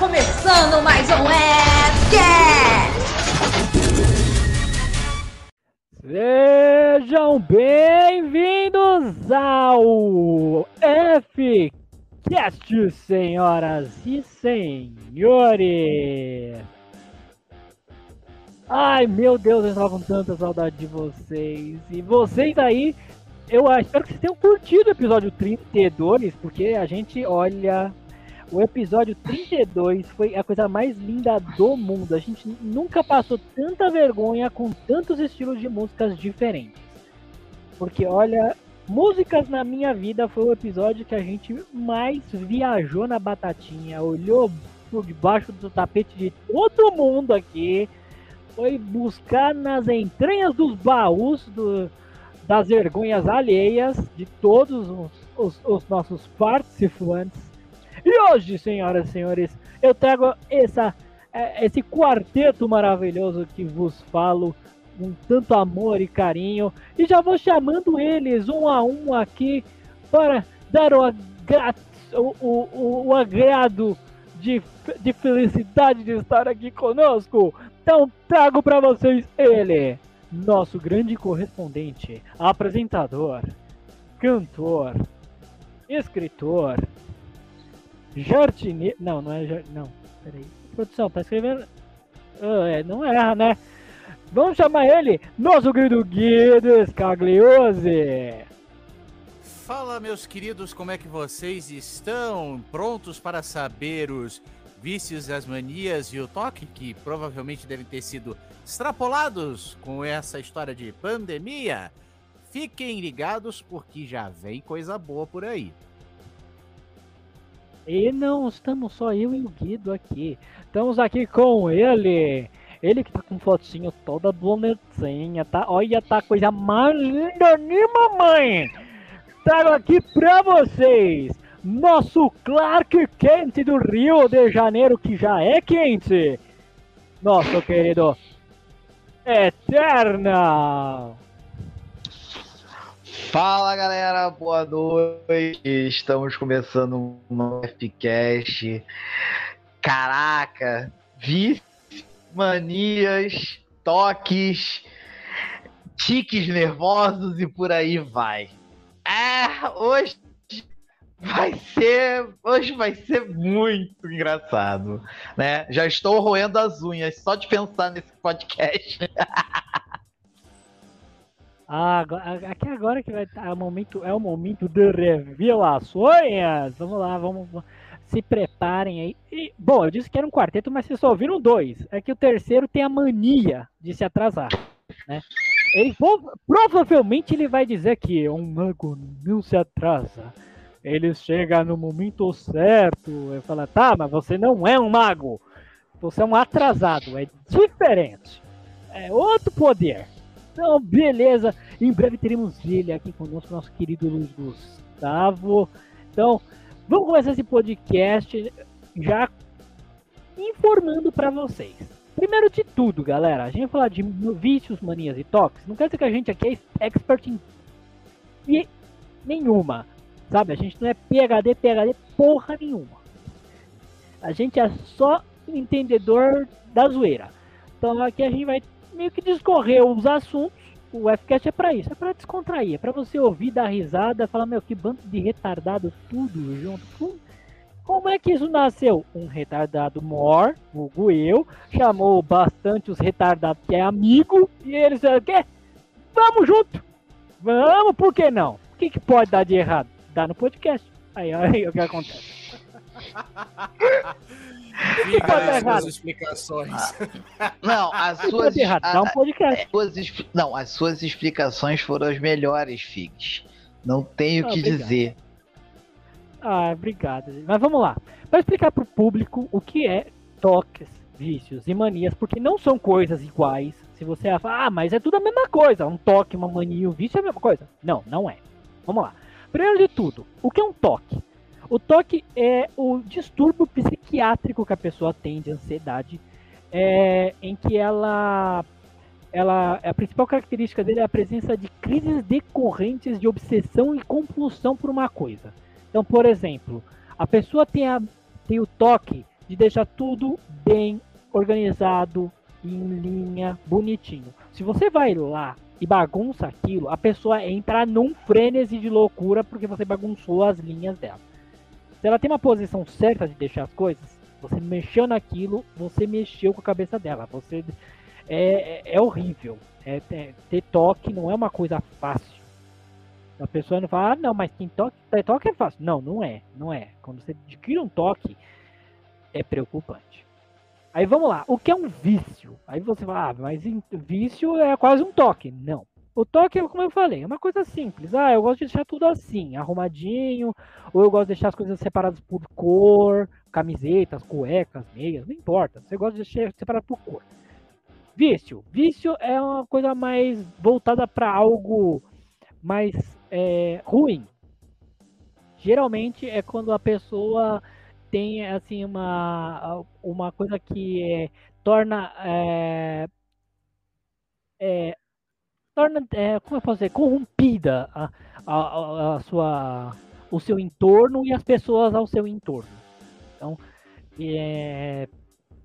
começando mais um Fcast! Sejam bem-vindos ao Fcast, senhoras e senhores! Ai, meu Deus, eu estava com tanta saudade de vocês. E vocês aí, eu espero que vocês tenham curtido o episódio 32, porque a gente olha o episódio 32 foi a coisa mais linda do mundo. A gente nunca passou tanta vergonha com tantos estilos de músicas diferentes. Porque, olha, músicas na minha vida foi o episódio que a gente mais viajou na batatinha, olhou por debaixo do tapete de todo mundo aqui, foi buscar nas entranhas dos baús do, das vergonhas alheias de todos os, os, os nossos participantes e hoje, senhoras e senhores, eu trago essa, é, esse quarteto maravilhoso que vos falo com tanto amor e carinho. E já vou chamando eles um a um aqui para dar o, agra o, o, o agrado de, de felicidade de estar aqui conosco. Então trago para vocês ele, nosso grande correspondente, apresentador, cantor, escritor, Jardineiro. Não, não é. Jar... Não, peraí. Produção, tá escrevendo. Oh, é, não erra, né? Vamos chamar ele, nosso querido Guido Scagliose. Fala, meus queridos, como é que vocês estão? Prontos para saber os vícios, as manias e o toque que provavelmente devem ter sido extrapolados com essa história de pandemia? Fiquem ligados porque já vem coisa boa por aí. E não estamos só eu e o Guido aqui. Estamos aqui com ele. Ele que tá com fotinho toda bonitinha, tá? Olha, tá coisa mais linda, né, mamãe? Trago aqui pra vocês nosso Clark Quente do Rio de Janeiro, que já é quente. Nosso querido Eterna. Fala galera, boa noite. Estamos começando um Fcast. Caraca, vícios, manias, toques, tiques nervosos e por aí vai. É, hoje vai ser, hoje vai ser muito engraçado, né? Já estou roendo as unhas só de pensar nesse podcast. Ah, aqui agora que vai estar é o momento, é o momento de revelações. Vamos lá, vamos, se preparem aí. E, bom, eu disse que era um quarteto, mas vocês só ouviram dois. É que o terceiro tem a mania de se atrasar, né? Ele provavelmente ele vai dizer que um mago não se atrasa. Ele chega no momento certo. Eu falo, tá, mas você não é um mago. Você é um atrasado. É diferente. É outro poder. Então, beleza. Em breve teremos ele aqui conosco, nosso querido Luiz Gustavo. Então, vamos começar esse podcast já informando para vocês. Primeiro de tudo, galera, a gente vai falar de vícios, manias e toques. Não quer dizer que a gente aqui é expert em nenhuma. Sabe? A gente não é PHD, PHD porra nenhuma. A gente é só entendedor da zoeira. Então aqui a gente vai meio que discorrer os assuntos. O Fcast é para isso, é para descontrair, é para você ouvir, dar risada, falar, meu, que bando de retardado tudo junto. Como é que isso nasceu? Um retardado mor, vulgo eu, chamou bastante os retardados que é amigo, e eles disseram, quê? Vamos junto! Vamos, por que não? O que, que pode dar de errado? Dá no podcast. Aí, aí o que acontece. Fica as suas explicações. Ah, não, as suas. Dá um podcast. Não, as suas explicações foram as melhores, Figs. Não tenho o ah, que obrigado. dizer. Ah, obrigado. Mas vamos lá. Para explicar para o público o que é toques, vícios e manias, porque não são coisas iguais. Se você fala, ah, mas é tudo a mesma coisa. Um toque, uma mania e um vício é a mesma coisa. Não, não é. Vamos lá. Primeiro de tudo, o que é um toque? O toque é o distúrbio psiquiátrico que a pessoa tem de ansiedade, é, em que ela, ela, a principal característica dele é a presença de crises decorrentes de obsessão e compulsão por uma coisa. Então, por exemplo, a pessoa tem, a, tem o toque de deixar tudo bem organizado, em linha, bonitinho. Se você vai lá e bagunça aquilo, a pessoa entra num frenesi de loucura porque você bagunçou as linhas dela. Se ela tem uma posição certa de deixar as coisas, você mexeu naquilo, você mexeu com a cabeça dela. Você é, é, é horrível. É, é, ter toque não é uma coisa fácil. A pessoa não fala, ah, não, mas tem toque, ter toque é fácil. Não, não é, não é. Quando você adquire um toque, é preocupante. Aí vamos lá, o que é um vício? Aí você fala, ah, mas vício é quase um toque. Não. O toque, como eu falei, é uma coisa simples. Ah, eu gosto de deixar tudo assim, arrumadinho, ou eu gosto de deixar as coisas separadas por cor, camisetas, cuecas, meias, não importa. Você gosta de deixar separado por cor. Vício. Vício é uma coisa mais voltada para algo mais é, ruim. Geralmente é quando a pessoa tem assim uma, uma coisa que é, torna é, é, torna é, como eu posso dizer corrompida a, a, a, sua o seu entorno e as pessoas ao seu entorno então é,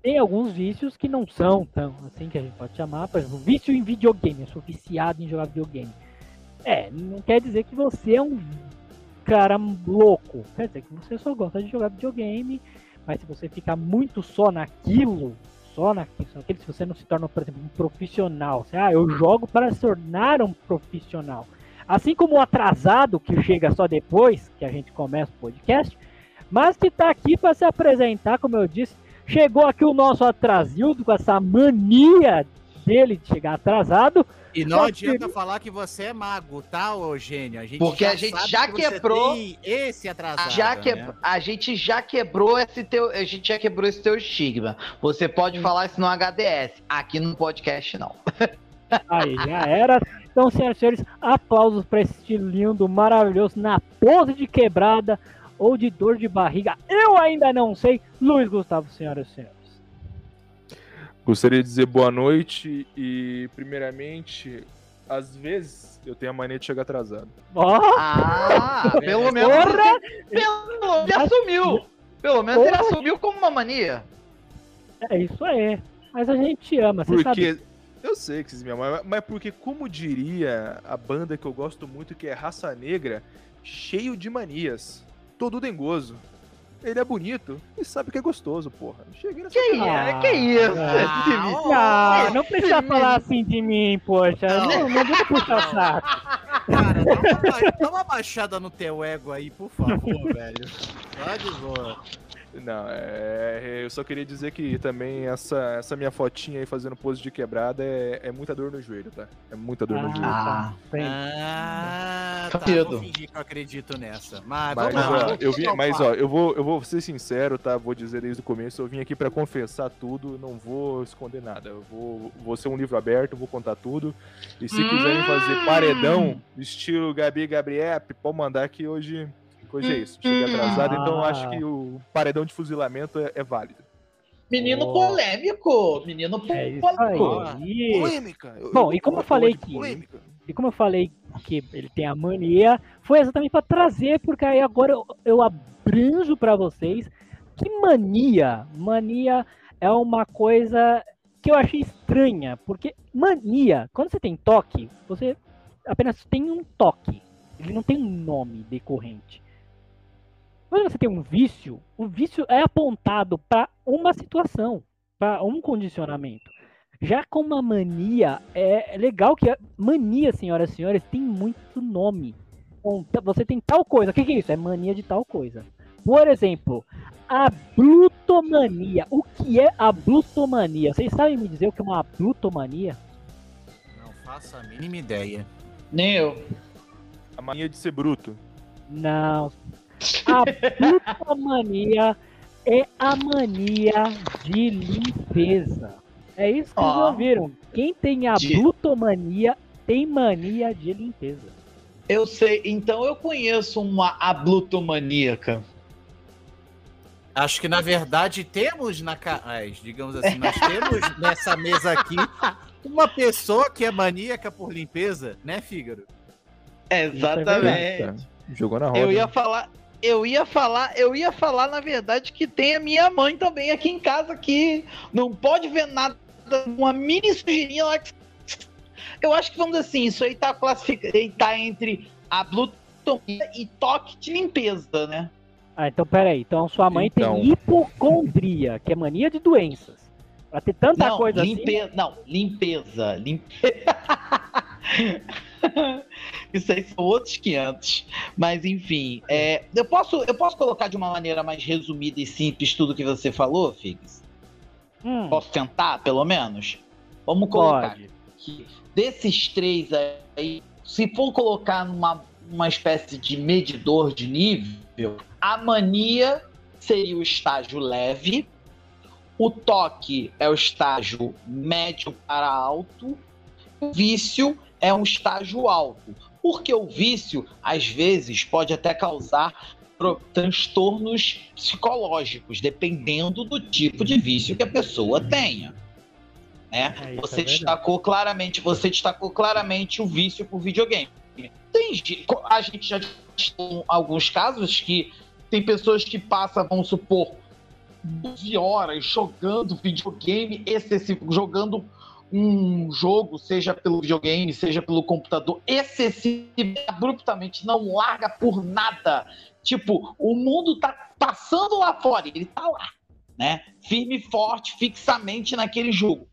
tem alguns vícios que não são tão assim que a gente pode chamar por exemplo vício em videogame eu sou viciado em jogar videogame é não quer dizer que você é um cara louco. Quer dizer que você só gosta de jogar videogame, mas se você ficar muito só naquilo, só naquilo, só naquilo se você não se torna, por exemplo, um profissional, você, ah, eu jogo para se tornar um profissional. Assim como o atrasado, que chega só depois que a gente começa o podcast, mas que está aqui para se apresentar, como eu disse, chegou aqui o nosso atrasildo com essa mania dele de chegar atrasado. E não adianta falar que você é mago, tá, ô gênio? A gente Porque a gente já que quebrou esse atrasado. Já que, né? A gente já quebrou esse teu, a gente já quebrou esse teu estigma. Você pode falar isso no HDS, aqui no podcast não. Aí já era. Então, senhoras e senhores, aplausos para esse lindo, maravilhoso, na pose de quebrada ou de dor de barriga. Eu ainda não sei. Luiz Gustavo, senhoras e senhores. Gostaria de dizer boa noite e, primeiramente, às vezes eu tenho a mania de chegar atrasado. Oh! Ah, pelo menos ele, pelo, ele assumiu. Pelo menos Porra. ele assumiu como uma mania. É isso aí. Mas a gente ama, você porque... sabe. Eu sei que vocês me amam, mas porque, como diria a banda que eu gosto muito, que é Raça Negra, cheio de manias, todo dengoso. Ele é bonito e sabe que é gostoso, porra. Cheguei nessa que, é, que isso? Ah, ah, não precisa falar assim de mim, poxa. Não, não, não adianta puxar saco. Cara, dá uma, dá uma baixada no teu ego aí, por favor, velho. Tá de boa. Não, é, eu só queria dizer que também essa, essa minha fotinha aí fazendo pose de quebrada é, é muita dor no joelho, tá? É muita dor ah, no joelho. Ah, ah tá. Vou fingir que eu acredito nessa. Mas, mas vamos ó, lá. Eu vim, mas ó, eu vou, eu vou ser sincero, tá? Vou dizer desde o começo, eu vim aqui para confessar tudo, não vou esconder nada. Eu vou, vou ser um livro aberto, vou contar tudo. E se hum... quiserem fazer paredão, estilo Gabi Gabriel, pode mandar que hoje Coisa é isso. Cheguei atrasado, ah. então acho que o paredão de fuzilamento é, é válido. Menino oh. polêmico! Menino é polêmico! Polêmica! Bom, e como eu falei que. Polêmica. E como eu falei que ele tem a mania, foi exatamente para trazer, porque aí agora eu, eu abranjo para vocês que mania. Mania é uma coisa que eu achei estranha, porque mania, quando você tem toque, você apenas tem um toque. Ele não tem um nome decorrente. Quando você tem um vício, o vício é apontado para uma situação, para um condicionamento. Já com uma mania, é legal que a mania, senhoras e senhores, tem muito nome. Você tem tal coisa. O que, é isso? É mania de tal coisa. Por exemplo, a blutomania. O que é a blutomania? Vocês sabem me dizer o que é uma blutomania? Não faço a mínima ideia. Nem eu. A mania de ser bruto. Não. A brutomania é a mania de limpeza. É isso que oh. vocês ouviram. Quem tem a de... blutomania tem mania de limpeza. Eu sei, então eu conheço uma ablutomaníaca. Acho que na verdade temos na digamos assim, nós temos nessa mesa aqui uma pessoa que é maníaca por limpeza, né, Fígaro? Exatamente. Jogou na roda. Eu ia falar, Eu ia falar, eu ia falar, na verdade, que tem a minha mãe também aqui em casa que não pode ver nada, uma mini sujeirinha lá. que- Eu acho que vamos dizer assim, isso aí tá classificado, tá entre a blutomia e toque de limpeza, né? Ah, então peraí. Então sua mãe Então. tem hipocondria, que é mania de doenças. Pra ter tanta não, coisa limpe... não, limpeza, limpeza. Isso aí são outros 500. Mas enfim, é, eu, posso, eu posso colocar de uma maneira mais resumida e simples tudo que você falou, Figs? Hum, Posso tentar, pelo menos? Vamos colocar pode. que desses três aí, se for colocar numa uma espécie de medidor de nível, a mania seria o estágio leve, o toque é o estágio médio para alto, o vício é um estágio alto. Porque o vício, às vezes, pode até causar transtornos psicológicos, dependendo do tipo de vício que a pessoa tenha. Né? É, isso você é destacou claramente, você destacou claramente o vício por videogame. Tem, a gente já tem alguns casos que tem pessoas que passam, vamos supor, 12 horas jogando videogame excessivo, jogando um jogo, seja pelo videogame, seja pelo computador, excessivo, abruptamente, não larga por nada. Tipo, o mundo tá passando lá fora, ele tá lá, né? Firme forte, fixamente naquele jogo.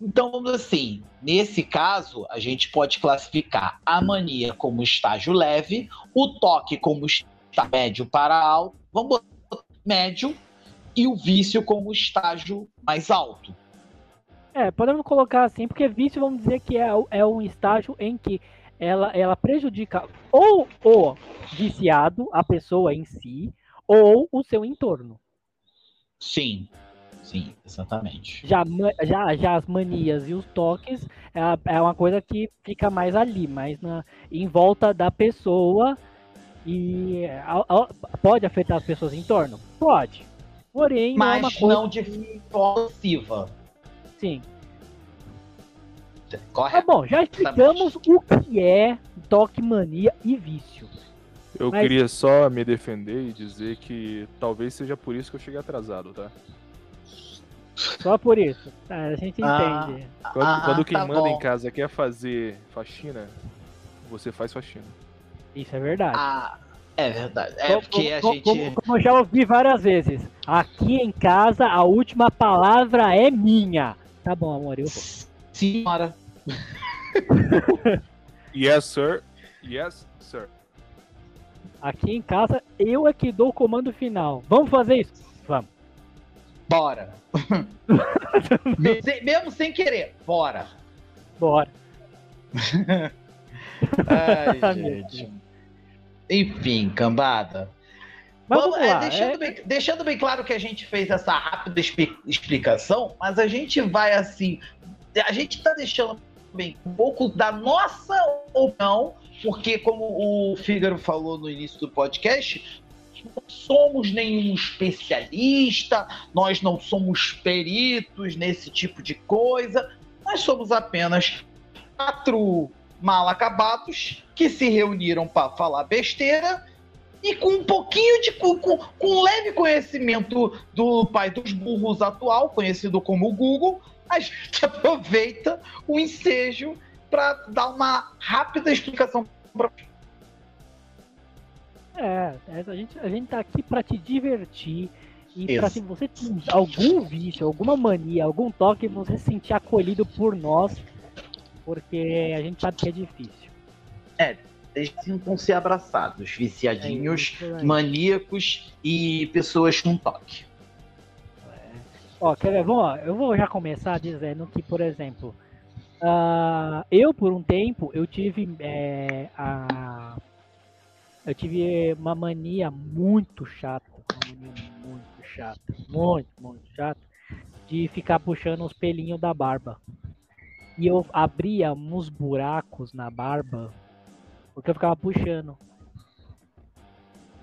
Então, vamos assim, nesse caso, a gente pode classificar a mania como estágio leve, o toque como estágio médio para alto, vamos botar médio, e o vício como estágio mais alto. É, podemos colocar assim, porque vício, vamos dizer que é, é um estágio em que ela, ela prejudica ou o viciado, a pessoa em si, ou o seu entorno. Sim, sim, exatamente. Já, já, já as manias e os toques é, é uma coisa que fica mais ali, mais na, em volta da pessoa e a- a- pode afetar as pessoas em torno? Pode. Porém, não é uma Mas coisa não de forma passiva, assim. Tá correto? bom, já explicamos o que é toque, mania e vício. Eu Mas- queria só me defender e dizer que talvez seja por isso que eu cheguei atrasado, tá? Só por isso. Tá, a gente Ah. entende. Quando, Ah, quando quem tá manda bom. em casa quer fazer faxina, você faz faxina. Isso é verdade. Ah, é verdade. É Como- porque a como- gente. como, como eu já ouvi várias vezes. Aqui em casa a última palavra é minha. Tá bom, amor, eu vou. Senhora. Yes, sir. Yes, sir. Aqui em casa eu é que dou o comando final. Vamos fazer isso? Vamos. Bora. Mesmo sem querer, bora. Bora. Ai, gente. Enfim, cambada. Vamos- vamos é, deixando, é- bem, deixando bem claro que a gente fez essa rápida expli- explicação, mas a gente vai assim. A gente tá deixando bem um pouco da nossa opinião, porque, como o Fígaro falou no início do podcast, não somos nenhum especialista, nós não somos peritos nesse tipo de coisa, nós somos apenas quatro mal acabados que se reuniram para falar besteira e com um pouquinho de. Com, com, um leve conhecimento do pai dos burros atual, conhecido como Google, a gente aproveita o ensejo para dar uma rápida explicação. pra- É, é, a, gente, a gente tá aqui pra te divertir. E pra se você tem algum vício, alguma mania, algum toque, você se sentir acolhido por nós. Porque a gente sabe que é difícil. Eles sintam-se abraçados, viciadinhos, É maníacos e pessoas com toque. Ó, quer ver? Ó, eu vou já começar dizendo que, por exemplo, ah, eu por um tempo eu tive é, a eu tive uma mania muito chata, uma mania muito chata, muito, muito chata, de ficar puxando os pelinhos da barba. E eu abria uns buracos na barba porque eu ficava puxando.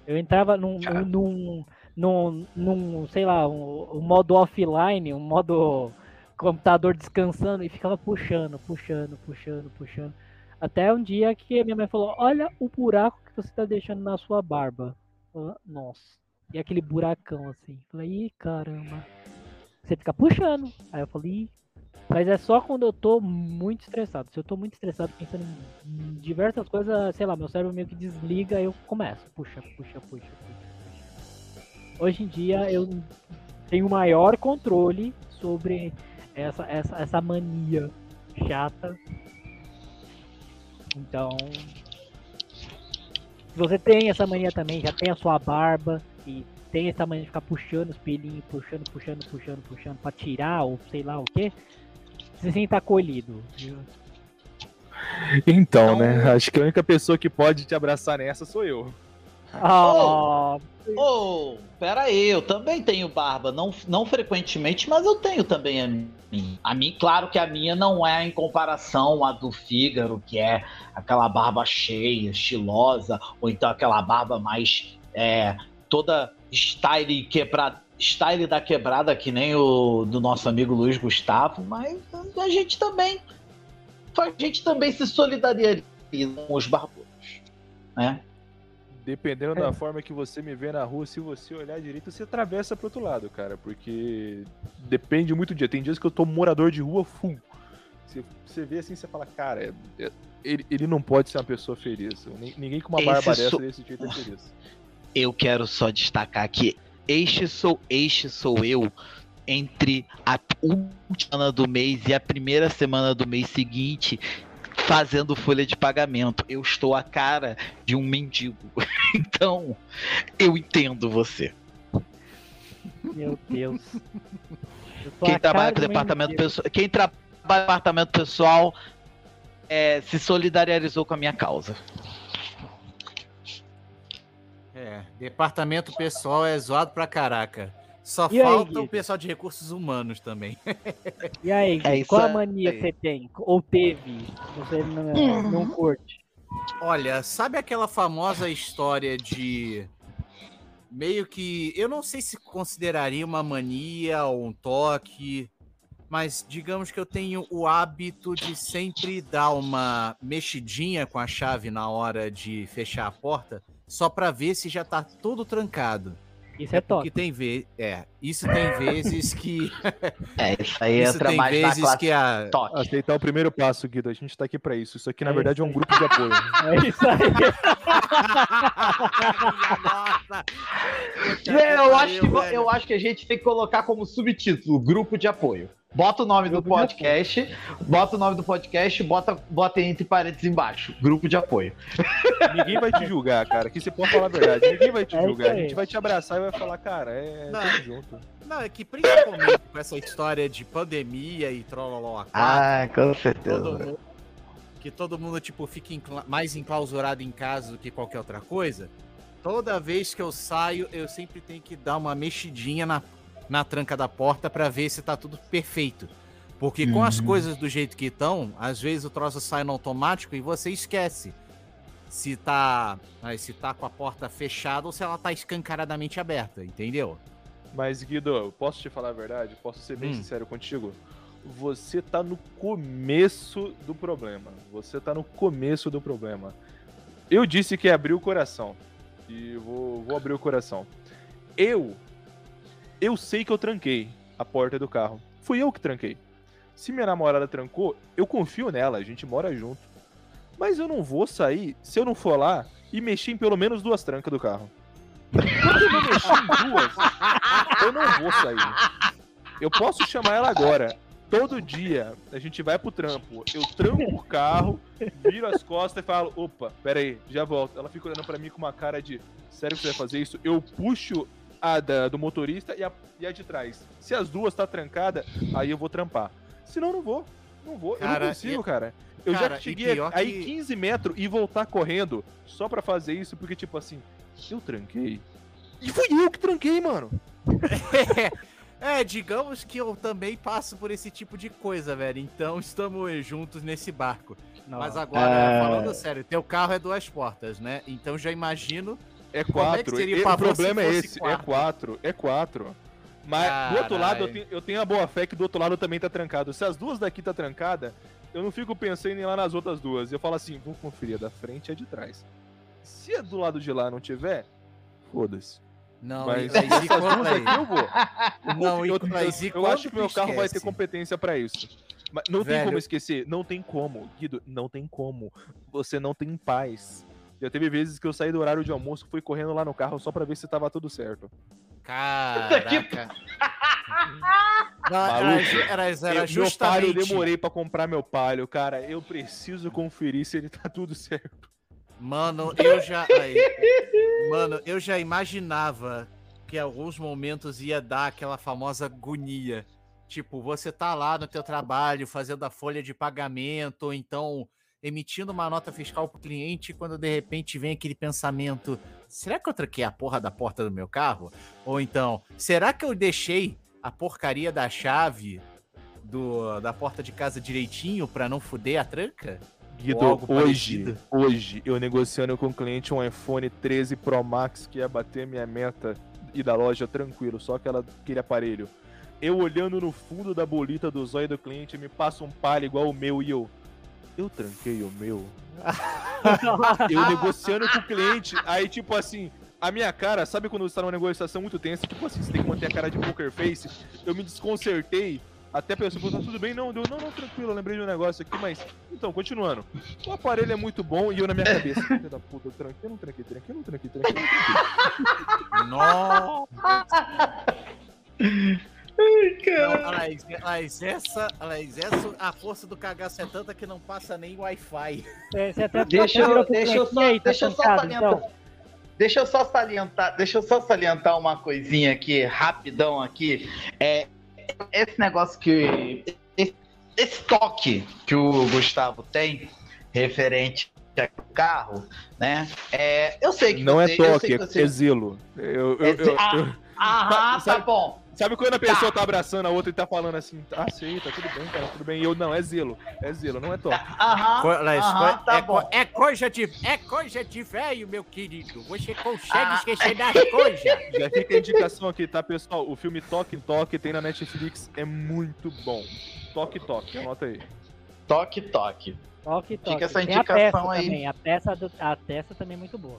Eu entrava num, Cara. num, num, num, sei lá, um, um modo offline, um modo computador descansando e ficava puxando, puxando, puxando, puxando. Até um dia que minha mãe falou: Olha o buraco que você tá deixando na sua barba. Falei, Nossa. E aquele buracão assim. Falei, ih, caramba. Você fica puxando. Aí eu falei, ih. Mas é só quando eu tô muito estressado. Se eu tô muito estressado pensando em- diversas coisas, sei lá, meu cérebro meio que desliga, eu começo. Puxa, puxa, puxa, puxa. puxa. Hoje em dia eu tenho maior controle sobre essa, essa, essa mania chata. Então, se você tem essa mania também, já tem a sua barba e tem essa mania de ficar puxando os pelinhos, puxando, puxando, puxando, puxando pra tirar ou sei lá o que, se sinta acolhido. viu? Então, né? Acho que a única pessoa que pode te abraçar nessa sou eu. Ah, Ô, pera aí, eu também tenho barba, não, não frequentemente, mas eu tenho também a minha. A mim, claro que a minha não é em comparação à do Fígaro, que é aquela barba cheia, estilosa, ou então aquela barba mais é, toda style quebrada, style da quebrada, que nem o do nosso amigo Luiz Gustavo, mas a gente também a gente também se solidariza com os barbudos, né? Dependendo É. da forma que você me vê na rua, se você olhar direito, você atravessa pro outro lado, cara. Porque depende muito do dia. Tem dias que eu tô morador de rua full. Você, você vê assim, você fala, cara, é- é- ele, ele não pode ser uma pessoa feliz. Ni- Ninguém com uma Esse barba dessa sou- desse jeito é feliz. eu quero só destacar que este sou, este sou eu entre a última semana do mês e a primeira semana do mês seguinte fazendo folha de pagamento. Eu estou a cara de um mendigo. Então, eu entendo você. meu Deus. Quem trabalha com de departamento mendigo. pessoal, quem trabalha departamento pessoal é, se solidarizou com a minha causa. É, departamento pessoal é zoado pra caraca. Só E aí, falta o Gui? pessoal de recursos humanos também. E aí, É qual a aí. mania que você tem? Ou teve? Você não, não curte? Olha, sabe aquela famosa história de meio que eu não sei se consideraria uma mania ou um toque, mas digamos que eu tenho o hábito de sempre dar uma mexidinha com a chave na hora de fechar a porta, só pra ver se já tá tudo trancado. Isso é Porque toque. tem vezes, é, isso tem vezes que É, isso aí isso entra tem mais na vezes classe que a toque. Aceitar o primeiro passo, Guido. A gente tá aqui pra isso. Isso aqui, na É verdade, é um grupo de apoio. É isso aí. É, eu, acho que, eu acho que a gente tem que colocar como subtítulo grupo de apoio. Bota o nome do Grupo podcast, bota o nome do podcast, bota, bota entre parênteses embaixo. Grupo de apoio. Ninguém vai te julgar, cara. Aqui você pode falar a verdade. Ninguém vai te É julgar. A gente vai te abraçar e vai falar, cara, é Não. tudo junto. Não, é que principalmente com essa história de pandemia e trolloló a quatro, Ah, com todo certeza. mundo- que todo mundo tipo fica encla- mais enclausurado em casa do que qualquer outra coisa. Toda vez que eu saio, eu sempre tenho que dar uma mexidinha na, na tranca da porta pra ver se tá tudo perfeito. Porque com as Uhum. coisas do jeito que estão, às vezes o troço sai no automático e você esquece se tá, se tá com a porta fechada ou se ela tá escancaradamente aberta, entendeu? Mas, Guido, posso te falar a verdade? Posso ser bem Hum. sincero contigo? Você tá no começo do problema. Você tá no começo do problema. Eu disse que ia abrir o coração. E vou, vou abrir o coração. Eu. Eu sei que eu tranquei a porta do carro. Fui eu que tranquei. Se minha namorada trancou, eu confio nela, a gente mora junto. Mas eu não vou sair se eu não for lá e mexer em pelo menos duas trancas do carro. Quando eu não mexer em duas, eu não vou sair. Eu posso chamar ela agora. Todo dia a gente vai pro trampo. Eu tranco o carro, viro as costas e falo: opa, pera aí, já volto. Ela fica olhando pra mim com uma cara de: sério que você vai fazer isso? Eu puxo a da- do motorista e a, e a de trás. Se as duas tá trancada, aí eu vou trampar. Senão eu não vou. Não vou. eu Cara, não consigo, e- cara. Eu cara, já cheguei aí que- 15 metros e voltar correndo só pra fazer isso, porque, tipo assim, eu tranquei. E fui eu que tranquei, mano. É, digamos que eu também passo por esse tipo de coisa, velho. Então estamos juntos nesse barco. Mas agora, Ah. falando sério, teu carro é duas portas, né? Então já imagino. É Como é o problema é esse. quatro? É quatro. É quatro. Mas do outro lado, eu tenho, eu tenho a boa fé que do outro lado também tá trancado. Se as duas daqui tá trancada, eu não fico pensando em ir lá nas outras duas. Eu falo assim, vou conferir a da frente e a de trás. Se a do lado de lá não tiver, foda-se. Não, Mas e duas quando aqui eu vou. Não, e- eu, mas eu, eu quando acho que meu carro vai ter esquece? competência pra isso. Mas não tem Velho. como esquecer. Não tem como, Guido. Não tem como. Você não tem paz. Já teve vezes que eu saí do horário de almoço, fui correndo lá no carro só pra ver se tava tudo certo. Caraca. Não, era, Maluco. era, era Eu- meu palio, justamente. eu demorei pra comprar meu palio, cara. Eu preciso conferir se ele tá tudo certo. Mano, eu já. aí, mano, eu já imaginava que em alguns momentos ia dar aquela famosa agonia. Tipo, você tá lá no teu trabalho fazendo a folha de pagamento, ou então emitindo uma nota fiscal pro cliente, quando de repente vem aquele pensamento: será que eu tranquei a porra da porta do meu carro? Ou então, será que eu deixei a porcaria da chave do, da porta de casa direitinho pra não fuder a tranca? Guido, hoje, parecido. hoje, eu negociando com o cliente um iPhone 13 Pro Max que ia bater minha meta e da loja tranquilo, só aquela, aquele aparelho. Eu olhando no fundo da bolita do zóio do cliente, me passa um palho igual o meu e eu. Eu tranquei o meu. eu negociando com o cliente, aí tipo assim, a minha cara, sabe quando você tá numa negociação muito tensa, tipo assim, você tem que manter a cara de poker face, eu me desconcertei, até a pessoa falou, tá tudo bem? Não, deu, não, não, tranquilo, eu lembrei de um negócio aqui, mas, então, continuando, o aparelho é muito bom e eu na minha cabeça, filho da puta, eu tranquei, eu não tranquei, tranquei, eu não tranquei, tranquei, eu não tranquei. Nossa! Não, Alex, Alex, essa, Alex, essa, a força do cagaço é tanta que não passa nem Wi-Fi. Até Deixa eu, deixa eu só, "E aí, tá deixa eu só salientar. então?" Deixa eu só salientar, deixa eu só salientar uma coisinha aqui, rapidão aqui. É esse negócio que esse, esse toque que o Gustavo tem referente ao carro, né? É, eu sei que Não é você, sei toque, que é, você- é zelo. Eu, eu, É eu- ah, Aham, tá bom. Sabe quando a pessoa tá abraçando a outra e tá falando assim, ah, sei, tá tudo bem, cara, tudo bem. E eu, não, é zelo, é zelo, não é toque. Aham, Co- Alex, aham, co- tá é, bom. é coisa de é coisa de velho, meu querido. Você consegue Ah. esquecer das coisas. Já fica a indicação aqui, tá, pessoal? O filme Toque Toque tem na Netflix, é muito bom. Toque Toque, anota aí. Toque, toque. Toque, toque. essa Tem a indicação peça aí. Também. A peça, do, a peça também é muito boa.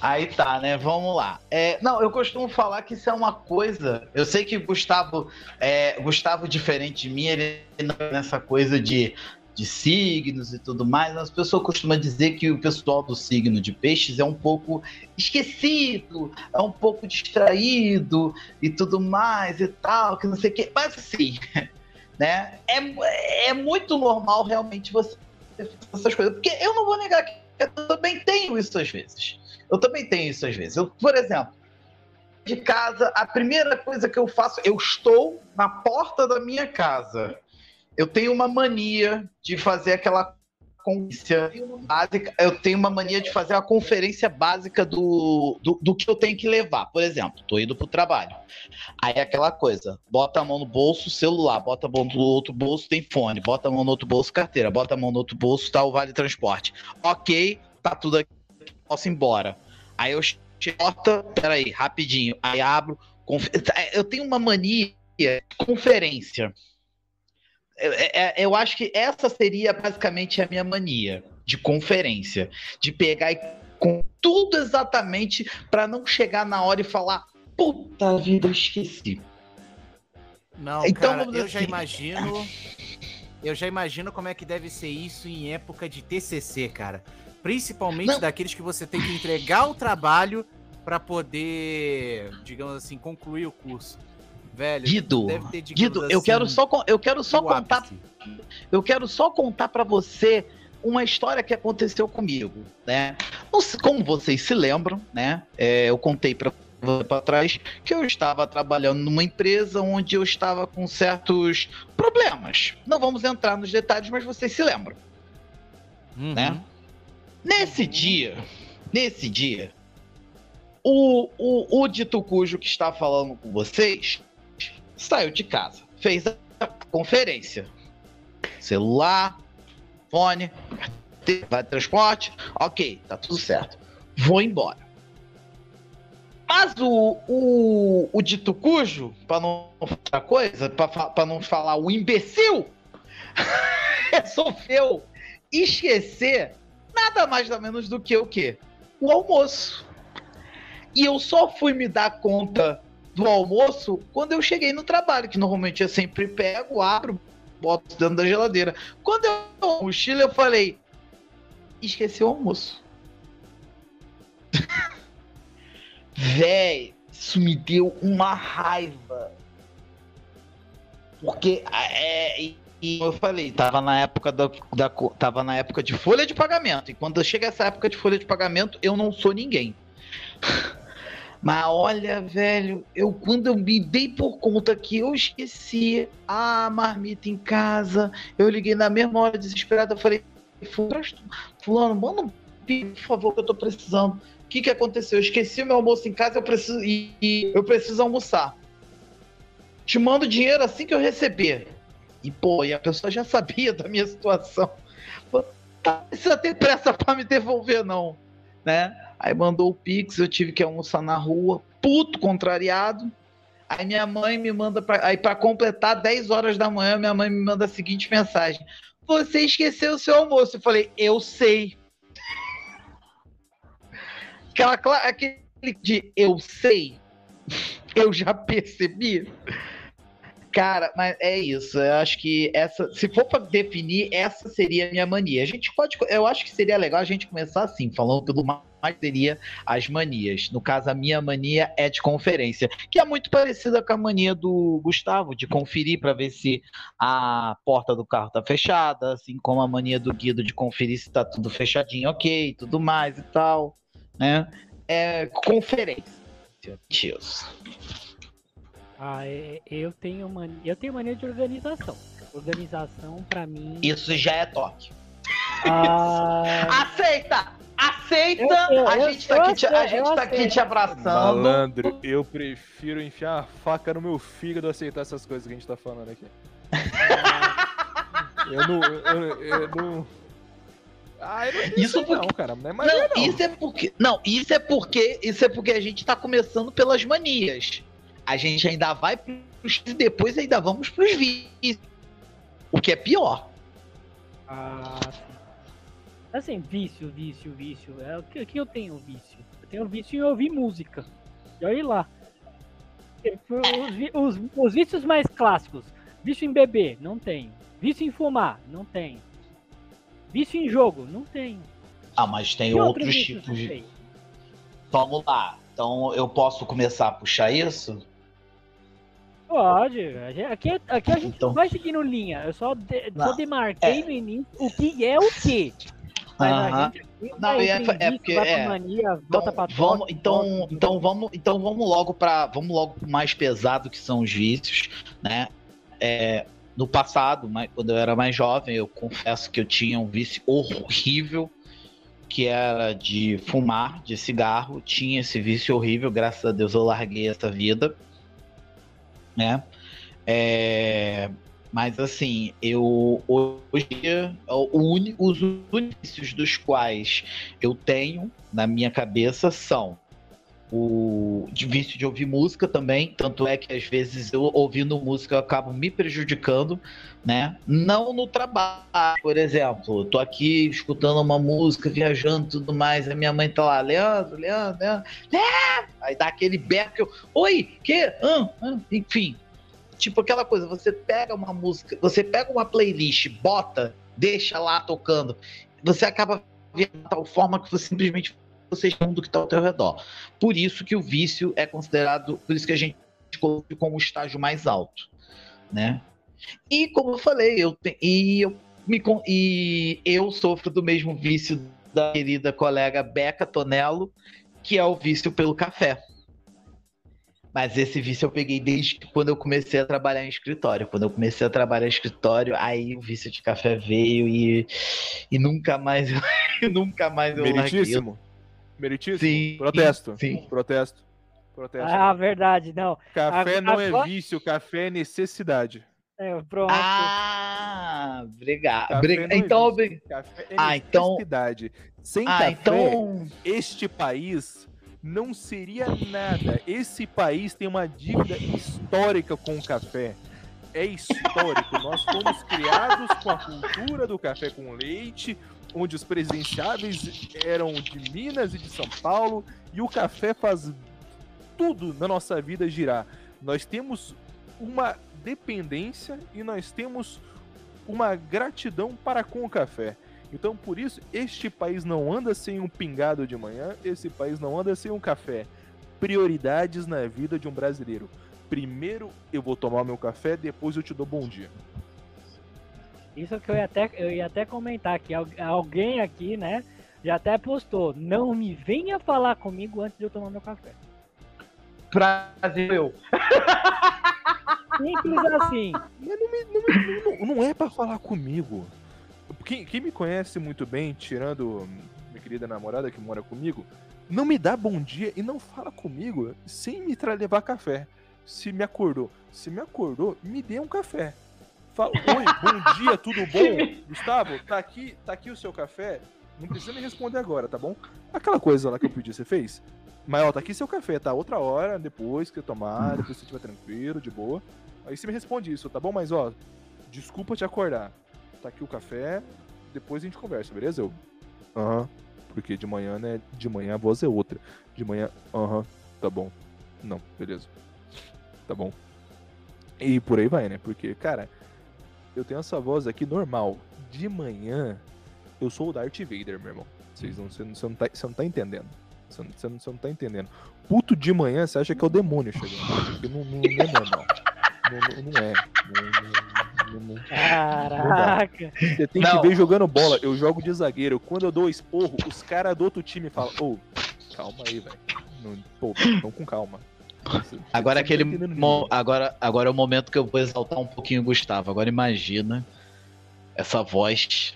Aí tá, né? Vamos lá. É, não, eu costumo falar que isso é uma coisa. Eu sei que Gustavo, é, Gustavo diferente de mim, ele não é nessa coisa de, de signos e tudo mais. As pessoas costumam dizer que o pessoal do signo de peixes é um pouco esquecido, é um pouco distraído e tudo mais e tal, que não sei o quê. Mas assim, né? É, é muito normal realmente você essas coisas. Porque eu não vou negar que eu também tenho isso às vezes. Eu também tenho isso às vezes. Eu, por exemplo, de casa, a primeira coisa que eu faço, eu estou na porta da minha casa. Eu tenho uma mania de fazer aquela conferência básica. Eu tenho uma mania de fazer a conferência básica do, do, do que eu tenho que levar. Por exemplo, tô indo pro trabalho. Aí é aquela coisa, bota a mão no bolso, celular, bota a mão no outro bolso, tem fone, bota a mão no outro bolso, carteira, bota a mão no outro bolso, tá o vale transporte. Ok, tá tudo aqui, posso ir embora. Aí eu chego, porta, peraí, rapidinho, aí abro, conf- eu tenho uma mania de conferência. Eu, é- eu acho que essa seria basicamente a minha mania de conferência, de pegar e com tudo exatamente para não chegar na hora e falar puta vida, eu esqueci. Não, Então, cara, eu já assim. imagino. Eu já imagino como é que deve ser isso em época de TCC, cara. Principalmente Não. daqueles que você tem que entregar o trabalho pra poder, digamos assim, concluir o curso. Velho, Guido, ter, Guido, eu assim, quero só eu quero só contar ápice. eu quero só contar para você uma história que aconteceu comigo, né? Como vocês se lembram, né? É, eu contei para para trás que eu estava trabalhando numa empresa onde eu estava com certos problemas. Não vamos entrar nos detalhes, mas vocês se lembram. Uhum. né? Nesse dia, nesse dia, o, o, o dito cujo que está falando com vocês saiu de casa, fez a conferência. Celular, fone, vai transporte, ok, tá tudo certo. Vou embora. Mas o, o, o dito cujo, para não falar outra coisa, para não falar o imbecil, resolveu esquecer nada mais nada menos do que o quê? O almoço. E eu só fui me dar conta do almoço quando eu cheguei no trabalho, que normalmente eu sempre pego, abro, boto dentro da geladeira. Quando eu mochila, eu falei, esqueci o almoço. Véi, isso me deu uma raiva. Porque é, e, eu falei, tava na época da, da tava na época de folha de pagamento. E quando chega essa época de folha de pagamento, eu não sou ninguém. Mas olha, velho, eu quando eu me dei por conta que eu esqueci a marmita em casa, eu liguei na mesma hora desesperada, eu falei, "Fulano, manda por favor, que eu tô precisando. O que que aconteceu? Eu esqueci o meu almoço em casa, eu preciso e, e eu preciso almoçar. Te mando dinheiro assim que eu receber. E pô, e a pessoa já sabia da minha situação. Tá, precisa ter pressa pra me devolver não, né? Aí mandou o Pix, eu tive que almoçar na rua, puto, contrariado. Aí minha mãe me manda pra, aí para completar 10 horas da manhã, minha mãe me manda a seguinte mensagem: "Você esqueceu o seu almoço". Eu falei: "Eu sei". Aquela aquele de eu sei, eu já percebi. Cara, mas é isso. Eu acho que essa, se for pra definir, essa seria a minha mania. A gente pode, eu acho que seria legal a gente começar assim, falando pelo mais seria as manias. No caso, a minha mania é de conferência, que é muito parecida com a mania do Gustavo, de conferir para ver se a porta do carro tá fechada, assim como a mania do Guido de conferir se tá tudo fechadinho, ok, tudo mais e tal, né? É conferência. Isso. Ah, é- eu tenho mania, eu tenho mania de organização. Organização pra mim. Isso já é toque. Ah, Aceita! Aceita! Eu- eu- a eu- gente tá eu aqui, te, a gente tá aqui te abraçando. Malandro, eu prefiro enfiar a faca no meu fígado aceitar essas coisas que a gente tá falando aqui. Eu não. Eu, eu não. Ah, isso porque- não, cara. Não é mania, Não, não. isso é porque. Não, isso é porque. Isso é porque a gente tá começando pelas manias. A gente ainda vai pros e depois ainda vamos pros vícios. O que é pior. ah, sim. Assim, vício, vício, vício. É, o que, o que eu tenho vício? Eu tenho vício em ouvir música. E olha lá. Os, os- os vícios mais clássicos. Vício em beber, não tenho. Vício em fumar, não tenho. Vício em jogo, não tenho. Ah, mas tem Que outros tipos de. Vamos lá. Então eu posso começar a puxar isso? Pode. a gente- Aqui, aqui a gente Então. não vai seguindo linha. Eu só, de- só Não, demarquei é. no início o que é o que. Mas aqui Não, é- é porque- é. mania, Então, volta pra vamos, toque, então, toque. então vamos, então vamos logo para, vamos logo pro mais pesado que são os vícios, né? É, no passado, mas quando eu era mais jovem, eu confesso que eu tinha um vício horrível, que era de fumar, de cigarro. Tinha esse vício horrível, graças a Deus eu larguei essa vida, né? É, mas assim, eu hoje uni- os únicos dos quais eu tenho na minha cabeça são o vício de ouvir música também, tanto é que às vezes eu ouvindo música eu acabo me prejudicando, né? Não no trabalho, por exemplo, eu tô aqui escutando uma música, viajando tudo mais, a minha mãe tá lá, Leandro, Leandro, Leandro, Leandro! aí dá aquele berro, eu, oi, que? Enfim, tipo aquela coisa, você pega uma música, você pega uma playlist, bota, deixa lá tocando, você acaba vendo de tal forma que você simplesmente você o mundo que está ao teu redor. Por isso que o vício é considerado, por isso que a gente coloca como o estágio mais alto, né? E como eu falei, eu e eu me e eu sofro do mesmo vício da querida colega Beca Tonello, que é o vício pelo café. Mas esse vício eu peguei desde quando eu comecei a trabalhar em escritório. Quando eu comecei a trabalhar em escritório, aí o vício de café veio e, e nunca mais eu, nunca mais eu. Meritíssimo. Sim, Protesto. sim. Protesto. Protesto. Ah, verdade, não. café a- não é agora- vício, café é necessidade. É, pronto. Ah, obrigado. Briga- é Então, vício. obri- Café é Ah, então- necessidade. Sem ah, café, então. este país não seria nada. Esse país tem uma dívida histórica com o café. É histórico. Nós fomos criados com a cultura do café com leite, onde os presidenciáveis eram de Minas e de São Paulo, e o café faz tudo na nossa vida girar. Nós temos uma dependência e nós temos uma gratidão para com o café. Então, por isso, este país não anda sem um pingado de manhã, esse país não anda sem um café. Prioridades na vida de um brasileiro. Primeiro eu vou tomar meu café, depois eu te dou bom dia. Isso que eu ia até, eu ia até comentar que alguém aqui, né, já até postou, não me venha falar comigo antes de eu tomar meu café. Brasil eu. Simples assim. Mas não, me, não, me, não, não é para falar comigo. Quem, quem, me conhece muito bem, tirando minha querida namorada que mora comigo, não me dá bom dia e não fala comigo sem me levar café. Se me acordou, se me acordou, me dê um café. Fala, oi, bom dia, tudo bom? Gustavo, tá aqui, tá aqui o seu café? Não precisa me responder agora, tá bom? Aquela coisa lá que eu pedi, você fez? Mas ó, tá aqui seu café, tá? Outra hora, depois que você tomar, depois que você estiver tranquilo, de boa. Aí você me responde isso, tá bom? Mas ó, desculpa te acordar. Tá aqui o café, depois a gente conversa, beleza? Eu. Aham. Uhum. Porque de manhã, né? De manhã a voz é outra. De manhã, aham, uhum, tá bom. Não, beleza. Tá bom. E por aí vai, né? Porque, cara, eu tenho essa voz aqui normal. De manhã, eu sou o Darth Vader, meu irmão. Vocês não, você, não, você, não tá, você não tá entendendo. Você não, você, não, você não tá entendendo. Puto de manhã, você acha que é o demônio chegando. Porque não, não, não é normal. Não, não é. Não, não, Caraca! Você tem que ver jogando bola. Eu jogo de zagueiro. Quando eu dou esporro, os caras do outro time falam: Ô, oh, calma aí, velho. Pô, não com calma. Agora aquele mo... agora, agora é o momento que eu vou exaltar um pouquinho o Gustavo. Agora imagina essa voz,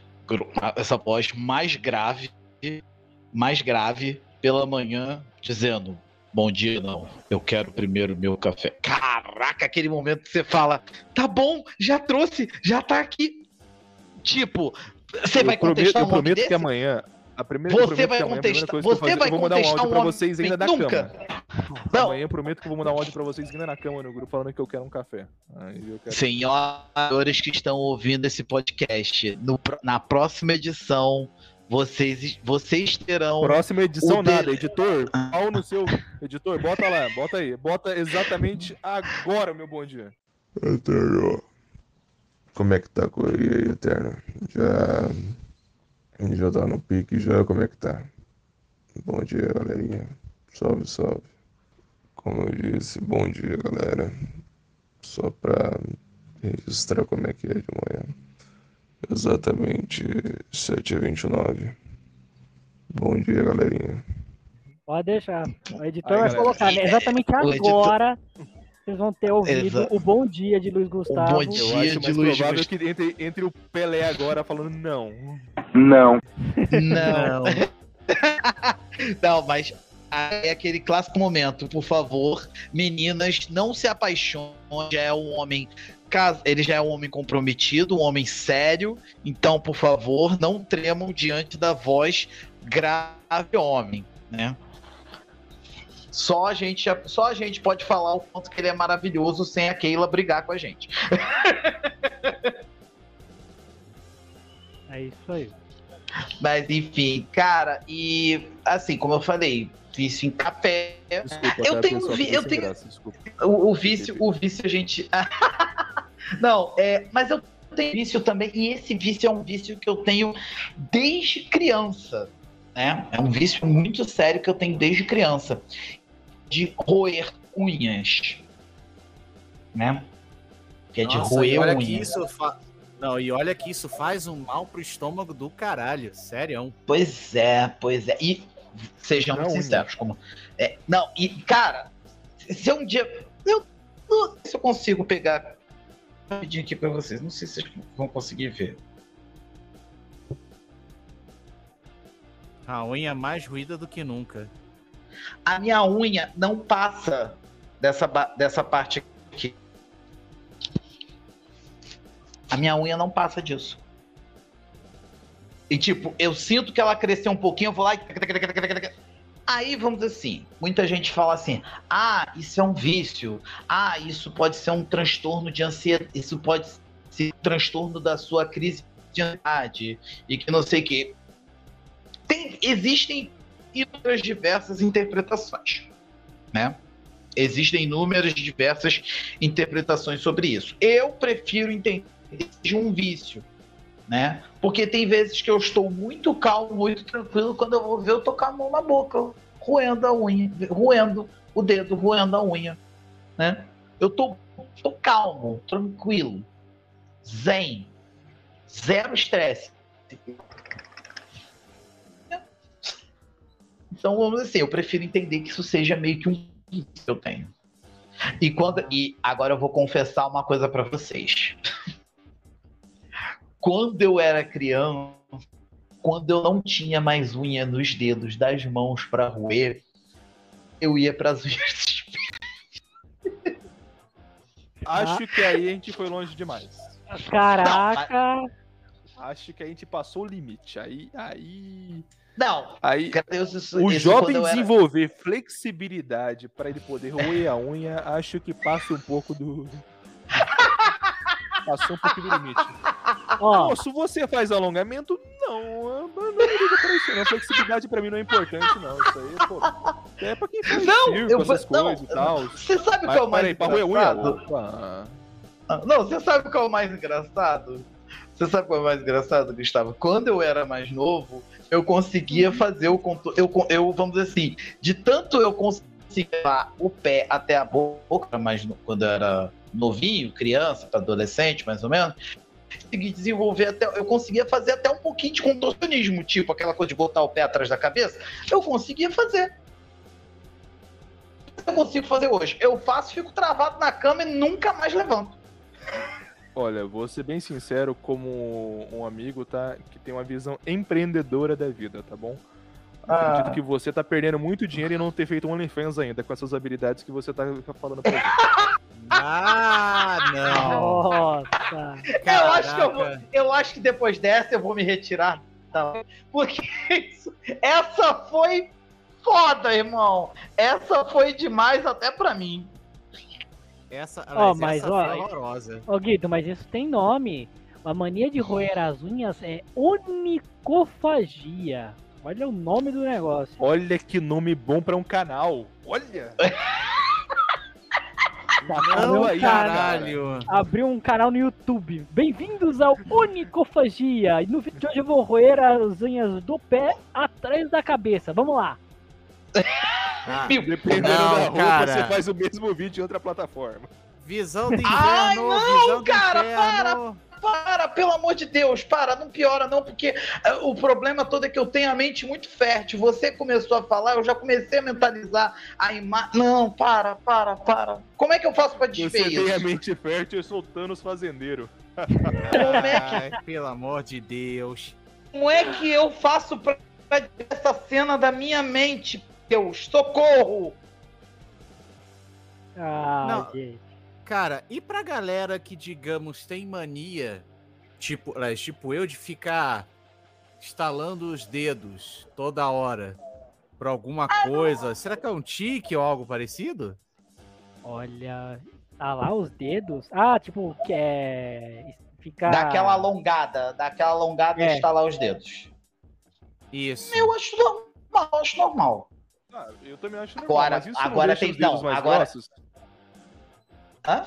essa voz mais grave, mais grave pela manhã, dizendo: Bom dia, não. Eu quero primeiro meu café. Caraca, aquele momento que você fala: Tá bom, já trouxe, já tá aqui. Tipo, você eu vai prometo, contestar Eu um prometo desse? que amanhã. A primeira, Você vai amanhã, contestar. Você Você vai eu vou mandar um contestar áudio um pra vocês ainda da nunca. cama. Não. Amanhã eu prometo que eu vou mandar um áudio pra vocês ainda na cama no grupo falando que eu quero um café. Quero... Senhores que estão ouvindo esse podcast, no, na próxima edição, vocês, vocês terão. Próxima edição o nada, de- editor. Pau no seu. Editor, bota lá, bota aí. Bota exatamente agora, meu bom dia. Eterno. Como é que tá a correria aí, Eterno? Já. Já tá no pique já? Como é que tá? Bom dia, galerinha. Salve, salve. Como eu disse, bom dia, galera. Só pra registrar como é que é de manhã. Exatamente 7h29. Bom dia, galerinha. Pode deixar. O editor Aí, vai galera. colocar, né? Exatamente O editor- agora. Vocês vão ter ouvido Exa- o bom dia de Luiz Gustavo. bom Eu dia. acho de mais Luiz provável Gust- que entre, entre o Pelé agora falando não. Não. Não. não, mas é aquele clássico momento, por favor, meninas, não se apaixonem, já é um homem ele já é um homem comprometido, um homem sério, então, por favor, não tremam diante da voz grave homem, né? Só a gente, só a gente pode falar o quanto que ele é maravilhoso sem a Keila brigar com a gente. É isso aí. Mas enfim, cara, e assim, como eu falei, vício em café. Desculpa, Eu tenho vi- fiquei eu tenho- graça. O, o vício, o vício a gente. Não, é, mas eu tenho vício também, e esse vício é um vício que eu tenho desde criança. Né? É um vício muito sério que eu tenho desde criança. De roer unhas. Né? Que é de Nossa, roer e olha que unhas. isso fa... Não, e olha que isso faz um mal pro estômago do caralho, sério. Pois é, pois é. E sejamos Não, sinceros, como. é, não, e, cara, se um dia. Eu não sei se eu consigo pegar rapidinho aqui pra vocês. Não sei se vocês vão conseguir ver. A unha mais ruída do que nunca. A minha unha não passa dessa, dessa parte aqui. A minha unha não passa disso. E tipo, eu sinto que ela cresceu um pouquinho, eu vou lá e. Aí vamos assim, muita gente fala assim: ah, isso é um vício, ah, isso pode ser um transtorno de ansiedade, isso pode ser um transtorno da sua crise de ansiedade, e que não sei o quê. tem, existem inúmeras diversas interpretações, né? Existem inúmeras diversas interpretações sobre isso. Eu prefiro entender de um vício, né? Porque tem vezes que eu estou muito calmo, muito tranquilo, quando eu vou ver eu tô com a mão na boca, roendo a unha, roendo o dedo, roendo a unha, né? Eu tô, tô calmo, tranquilo, zen, zero estresse. Então, vamos dizer assim, eu prefiro entender que isso seja meio que um que eu tenho. E quando e agora eu vou confessar uma coisa pra vocês. Quando eu era criança, quando eu não tinha mais unha nos dedos das mãos pra roer, eu ia pras unhas. Acho que aí a gente foi longe demais. Caraca! Acho que a gente passou o limite. Aí. Aí. Não, aí Deus, isso, o isso jovem era- desenvolver flexibilidade para ele poder roer a unha, acho que passa um pouco do. Passou um pouco do limite. Ó, Pô, se você faz alongamento, não. Não, não liga pra isso, não. Flexibilidade pra mim não é importante, não. Isso aí, pô. É pra quem faz Não, circo, eu essas vou- não, coisas e tal. Você sabe que é o mais unha? engraçado? Opa. Ah, Não, você sabe que é o mais engraçado? Você sabe que é o mais engraçado, Gustavo? Quando eu era mais novo, eu conseguia fazer o contorno. Eu, eu, vamos dizer assim, de tanto eu conseguia levar o pé até a boca, mas quando eu era novinho, criança, adolescente, mais ou menos, consegui desenvolver até. Eu conseguia fazer até um pouquinho de contorcionismo, tipo aquela coisa de botar o pé atrás da cabeça. Eu conseguia fazer. Eu consigo fazer hoje. Eu faço, fico travado na cama e nunca mais levanto. Olha, vou ser bem sincero, como um amigo, tá? Que tem uma visão empreendedora da vida, tá bom? Acredito Ah. que você tá perdendo muito dinheiro e não ter feito um OnlyFans ainda, com essas habilidades que você tá falando pra gente. Ah, não. nossa! Eu acho, que eu, vou- eu acho que depois dessa eu vou me retirar. Tá? Porque isso- essa foi foda, irmão. Essa foi demais até pra mim. Essa, Ó, mas essa ó, foi horrorosa. Ô Guido, mas isso tem nome. A mania de roer as unhas é onicofagia. Olha o nome do negócio. Olha que nome bom pra um canal. Olha! Não, Não, aí, Caralho. Abriu um canal no YouTube. Bem-vindos ao Onicofagia. E no vídeo de hoje eu vou roer as unhas do pé atrás da cabeça. Vamos lá. Ah, Dependendo Não, da roupa, cara. você faz o mesmo vídeo em outra plataforma. visão do inferno, Ai, não, cara, inferno. Para, pelo amor de Deus, para, não piora não, porque eh, o problema todo é que eu tenho a mente muito fértil. Você começou a falar, eu já comecei a mentalizar a imagem. Não, para, para, para. Como é que eu faço pra Você desver tem a mente fértil e soltando os fazendeiros. Como é, que, Ai, pelo amor de Deus. como é que eu faço pra essa cena da minha mente? Deus, socorro! Ah, Não. gente. Cara, e pra galera que, digamos, tem mania, tipo, aliás, tipo eu, de ficar estalando os dedos toda hora pra alguma coisa, será que é um tique ou algo parecido? Olha. Ah lá os dedos. Ah, tipo, que é. Ficar. Daquela alongada, daquela alongada É. e estalar os dedos. Isso. Eu acho normal, acho normal. Ah, eu também acho normal, Agora- agora não tem- não, mais agora- grossos? Hã?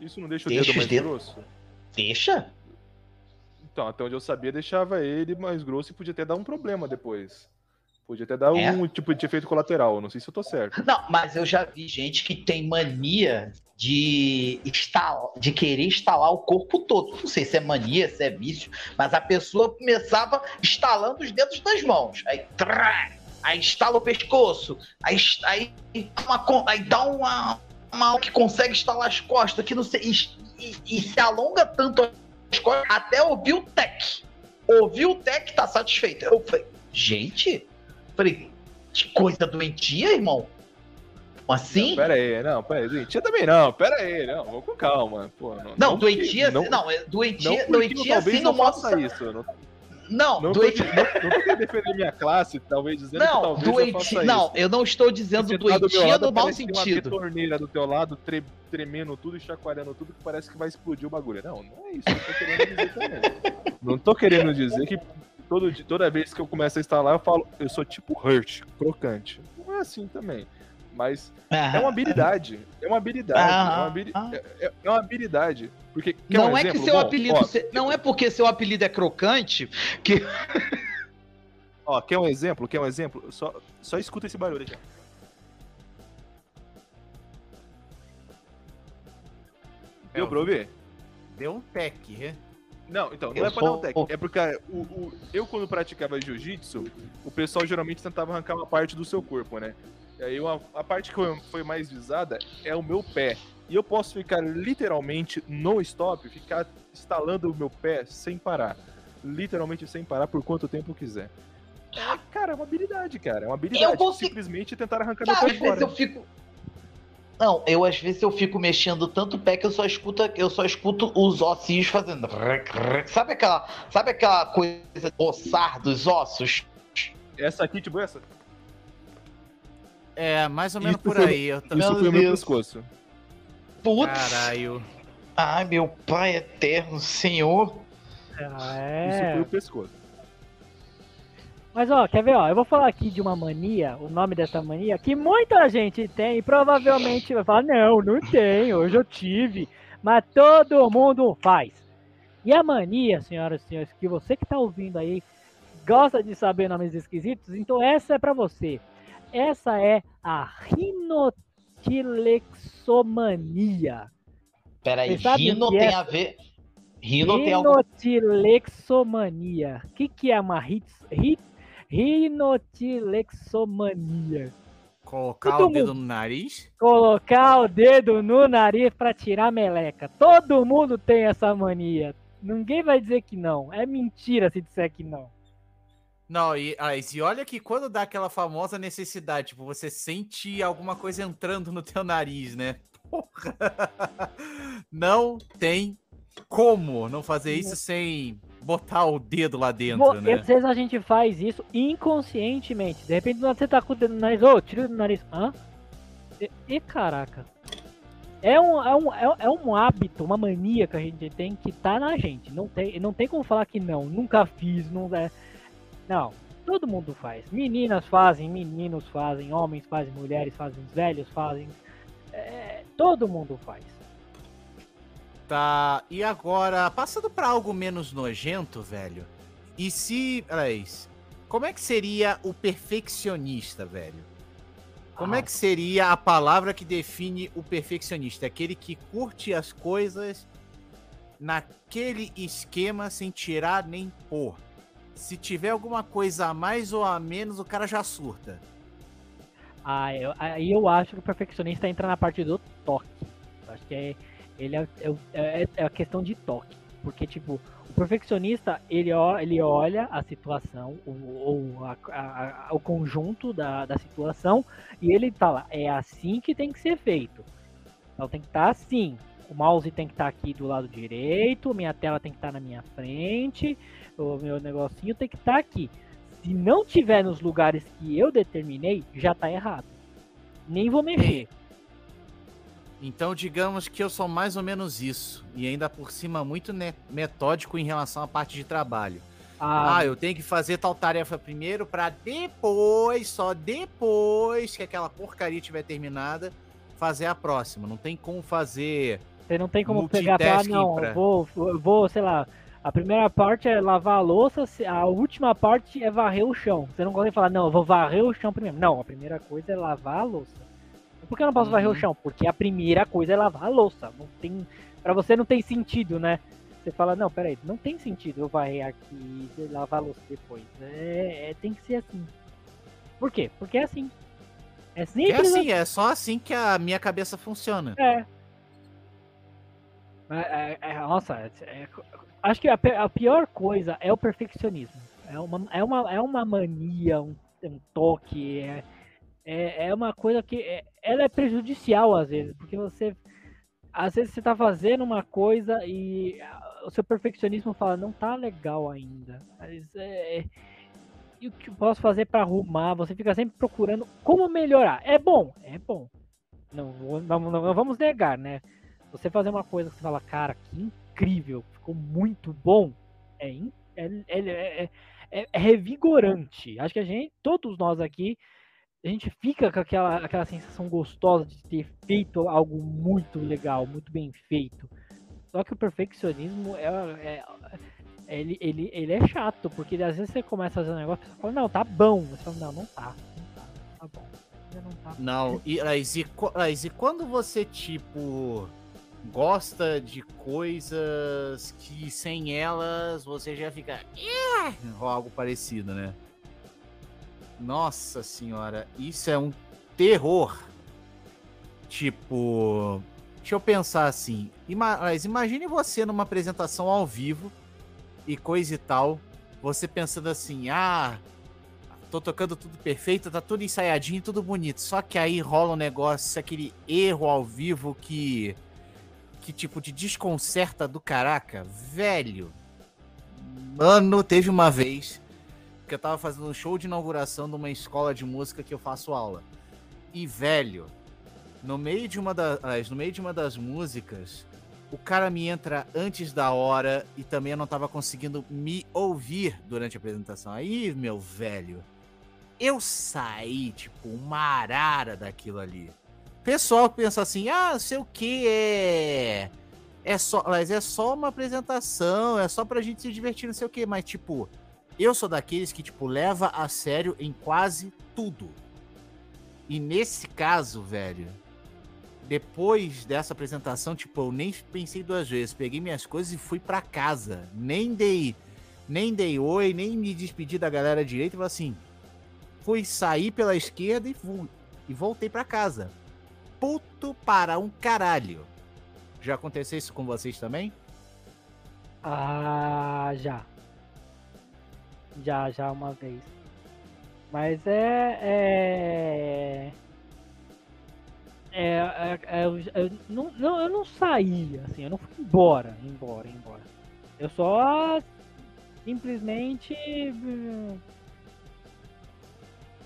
Isso não deixa o Deixa dedo os mais dedos- grosso? Deixa? Então, até onde eu sabia, deixava ele mais grosso e podia até dar um problema depois. Podia até dar É? um tipo de efeito colateral, não sei se eu tô certo. Não, mas eu já vi gente que tem mania de instalar, de querer instalar o corpo todo. Não sei se é mania, se é vício, mas a pessoa começava instalando os dedos das mãos. Aí, trá, aí instala o pescoço, aí, aí, uma aí dá uma, uma que consegue instalar as costas, que não sei, e, e- e se alonga tanto as costas até ouvir o tec. Ouviu o tec, tá satisfeito. Eu falei, gente, falei, que coisa doentia, irmão. Como assim? Não, pera aí, não, pera aí. Doentia também não, pera aí, não, vou com calma. Pô, não, Não, porque- doentia, não, não, é não doentia, porque doentia talvez assim não modo. faça isso. Não, Não, não, tô, doentia. não, não tô defender minha classe, talvez dizendo que Não, talvez eu doentia. faça Não, isso. eu não estou dizendo Você tá do meu doentia lado, no mau que sentido. Uma torneira do teu lado, tre- tremendo tudo e chacoalhando tudo, que parece que vai explodir o bagulho. Não, não é isso que eu tô querendo dizer também. Não tô querendo dizer que todo, toda vez que eu começo a instalar, eu falo, eu sou tipo Hurt, crocante. Não é assim também. Mas é uma habilidade. É uma habilidade. é, uma habili- Ah. é- é uma habilidade. Porque, quer Não um é que exemplo? seu Bom, apelido. ó, se- Não é porque seu apelido é crocante que. Ó, quer um exemplo? Quer um exemplo? Só, só escuta esse barulho aqui. Deu pra ouvir? Deu um tec, né? Não, então, não Eu é pra dar um tec. É porque o, o- eu, quando praticava jiu-jitsu, o pessoal geralmente tentava arrancar uma parte do seu corpo, né? E aí uma- a parte que foi mais visada é o meu pé. E eu posso ficar literalmente no stop, ficar instalando o meu pé sem parar. Literalmente sem parar por quanto tempo eu quiser. É, cara, é uma habilidade, cara. É uma habilidade. consigo- Simplesmente tentar arrancar meu Cara, pé às vezes fora. eu fico. Não, eu às vezes eu fico mexendo tanto o pé que eu só escuto, eu só escuto os ossinhos fazendo. Sabe aquela, sabe aquela coisa de roçar dos ossos? Essa aqui, tipo essa? É, mais ou menos Isso por foi- aí. Eu também. Isso foi o meu pescoço. Putz! Caralho. Ai, meu pai eterno, senhor. Isso foi É. o pescoço. Mas ó, quer ver, ó? Eu vou falar aqui de uma mania, o nome dessa mania, que muita gente tem e provavelmente vai falar, não, não tenho, hoje eu tive. Mas todo mundo faz. E a mania, senhoras e senhores, que você que tá ouvindo aí gosta de saber nomes esquisitos, então essa é pra você. Essa é a rinotilexomania. Peraí, rino que tem é? a ver. Rino tem. Rinotilexomania. O que, que é uma rit... rit... rinotilexomania? Colocar Todo o dedo mundo. no nariz? Colocar o dedo no nariz pra tirar meleca. Todo mundo tem essa mania. Ninguém vai dizer que não. É mentira se disser que não. Não, e, ah, e olha que quando dá aquela famosa necessidade, tipo, você sente alguma coisa entrando no teu nariz, né? Porra. Não tem como não fazer isso sem botar o dedo lá dentro, Mo- né? Às vezes a gente faz isso inconscientemente. De repente você tá com o dedo no nariz. Ô, tira do nariz. Hã? E, e, caraca. É um, é, um, é, é um hábito, uma mania que a gente tem que tá na gente. Não tem, não tem como falar que não. Nunca fiz, não é. Não. Todo mundo faz. Meninas fazem, meninos fazem, homens fazem, mulheres fazem, velhos fazem. É, todo mundo faz. Tá, e agora, passando pra algo menos nojento, velho. E se, peraí, como é que seria o perfeccionista, velho? Como é Ah. que seria a palavra que define o perfeccionista? Aquele que curte as coisas naquele esquema sem tirar nem pôr. Se tiver alguma coisa a mais ou a menos, o cara já surta. Ah, eu, aí eu acho que o perfeccionista entra na parte do toque. Eu acho que é, ele é, é, é- é a questão de toque. Porque, tipo, o perfeccionista, ele, ele olha a situação, ou, o conjunto da, da situação, e ele fala, é assim que tem que ser feito. Então tem que estar assim. O mouse tem que estar aqui do lado direito, minha tela tem que estar na minha frente, o meu negocinho tem que estar aqui. Se não tiver nos lugares que eu determinei, já tá errado. Nem vou mexer. Então, digamos que eu sou mais ou menos isso. E ainda por cima, muito metódico em relação à parte de trabalho. Ah, Ah, eu tenho que fazer tal tarefa primeiro pra depois, só depois que aquela porcaria tiver terminada, fazer a próxima. Não tem como fazer. você não tem como pegar multitasking não, pra- vou, vou, sei lá, a primeira parte é lavar a louça, a última parte é varrer o chão. Você não consegue falar, não, eu vou varrer o chão primeiro. Não, a primeira coisa é lavar a louça. Por que eu não posso varrer o Uhum. chão? Porque a primeira coisa é lavar a louça. Não tem, para você não tem sentido, né? Você fala, não, peraí, não tem sentido eu varrer aqui e lavar a louça depois. É, é- tem que ser assim. Por quê? Porque é assim. É É simples assim, é só assim que a minha cabeça funciona. É. É, é, é, nossa, é- é- acho que a, a pior coisa é o perfeccionismo. É uma, é uma, é uma mania, um, um toque, é, é, é uma coisa que ela é prejudicial às vezes, porque você às vezes você tá fazendo uma coisa e o seu perfeccionismo fala, não tá legal ainda. Mas é, e o que eu posso fazer para arrumar? Você fica sempre procurando como melhorar. É bom, é bom. Não, não, não- não vamos negar, né? Você fazer uma coisa que você fala, cara, que incrível, ficou muito bom. É, in- é, é, é, é, é revigorante. Acho que a gente, todos nós aqui, a gente fica com aquela, aquela sensação gostosa de ter feito algo muito legal, muito bem feito. Só que o perfeccionismo é, é- ele, ele, ele é chato, porque às vezes você começa a fazer um negócio e você fala, não, tá bom. Você fala, não, não tá, não tá, tá bom. Não tá. Não, e, mas, e, mas e quando você, tipo, gosta de coisas que sem elas você já fica. Ou algo parecido, né? Nossa senhora, isso é um terror. Tipo. Deixa eu pensar assim. Mas imagine você numa apresentação ao vivo e coisa e tal. Você pensando assim, ah, tô tocando tudo perfeito, tá tudo ensaiadinho, tudo bonito. Só que aí rola um negócio, aquele erro ao vivo que. Que tipo de desconcerta do caraca, velho. Mano, teve uma vez que eu tava fazendo um show de inauguração de uma escola de música que eu faço aula. E, velho, no meio de uma das, no meio de uma das músicas, o cara me entra antes da hora e também eu não tava conseguindo me ouvir durante a apresentação. Aí, meu velho, eu saí, tipo, uma arara daquilo ali. Pessoal que pensa assim, ah, sei o que é. É só, mas é só uma apresentação, é só pra gente se divertir, não sei o que, mas tipo, eu sou daqueles que, tipo, leva a sério em quase tudo. E nesse caso, velho, depois dessa apresentação, tipo, eu nem pensei duas vezes. Peguei minhas coisas e fui pra casa. Nem dei, nem dei oi, nem me despedi da galera direita. E falei assim, fui sair pela esquerda e, fui, e voltei pra casa. Puto para um caralho. Já aconteceu isso com vocês também? Ah, já. Já, já uma vez. Mas é. É. É, é- é- eu, eu não, não, eu não saí, assim, eu não fui embora, embora, embora. Eu só simplesmente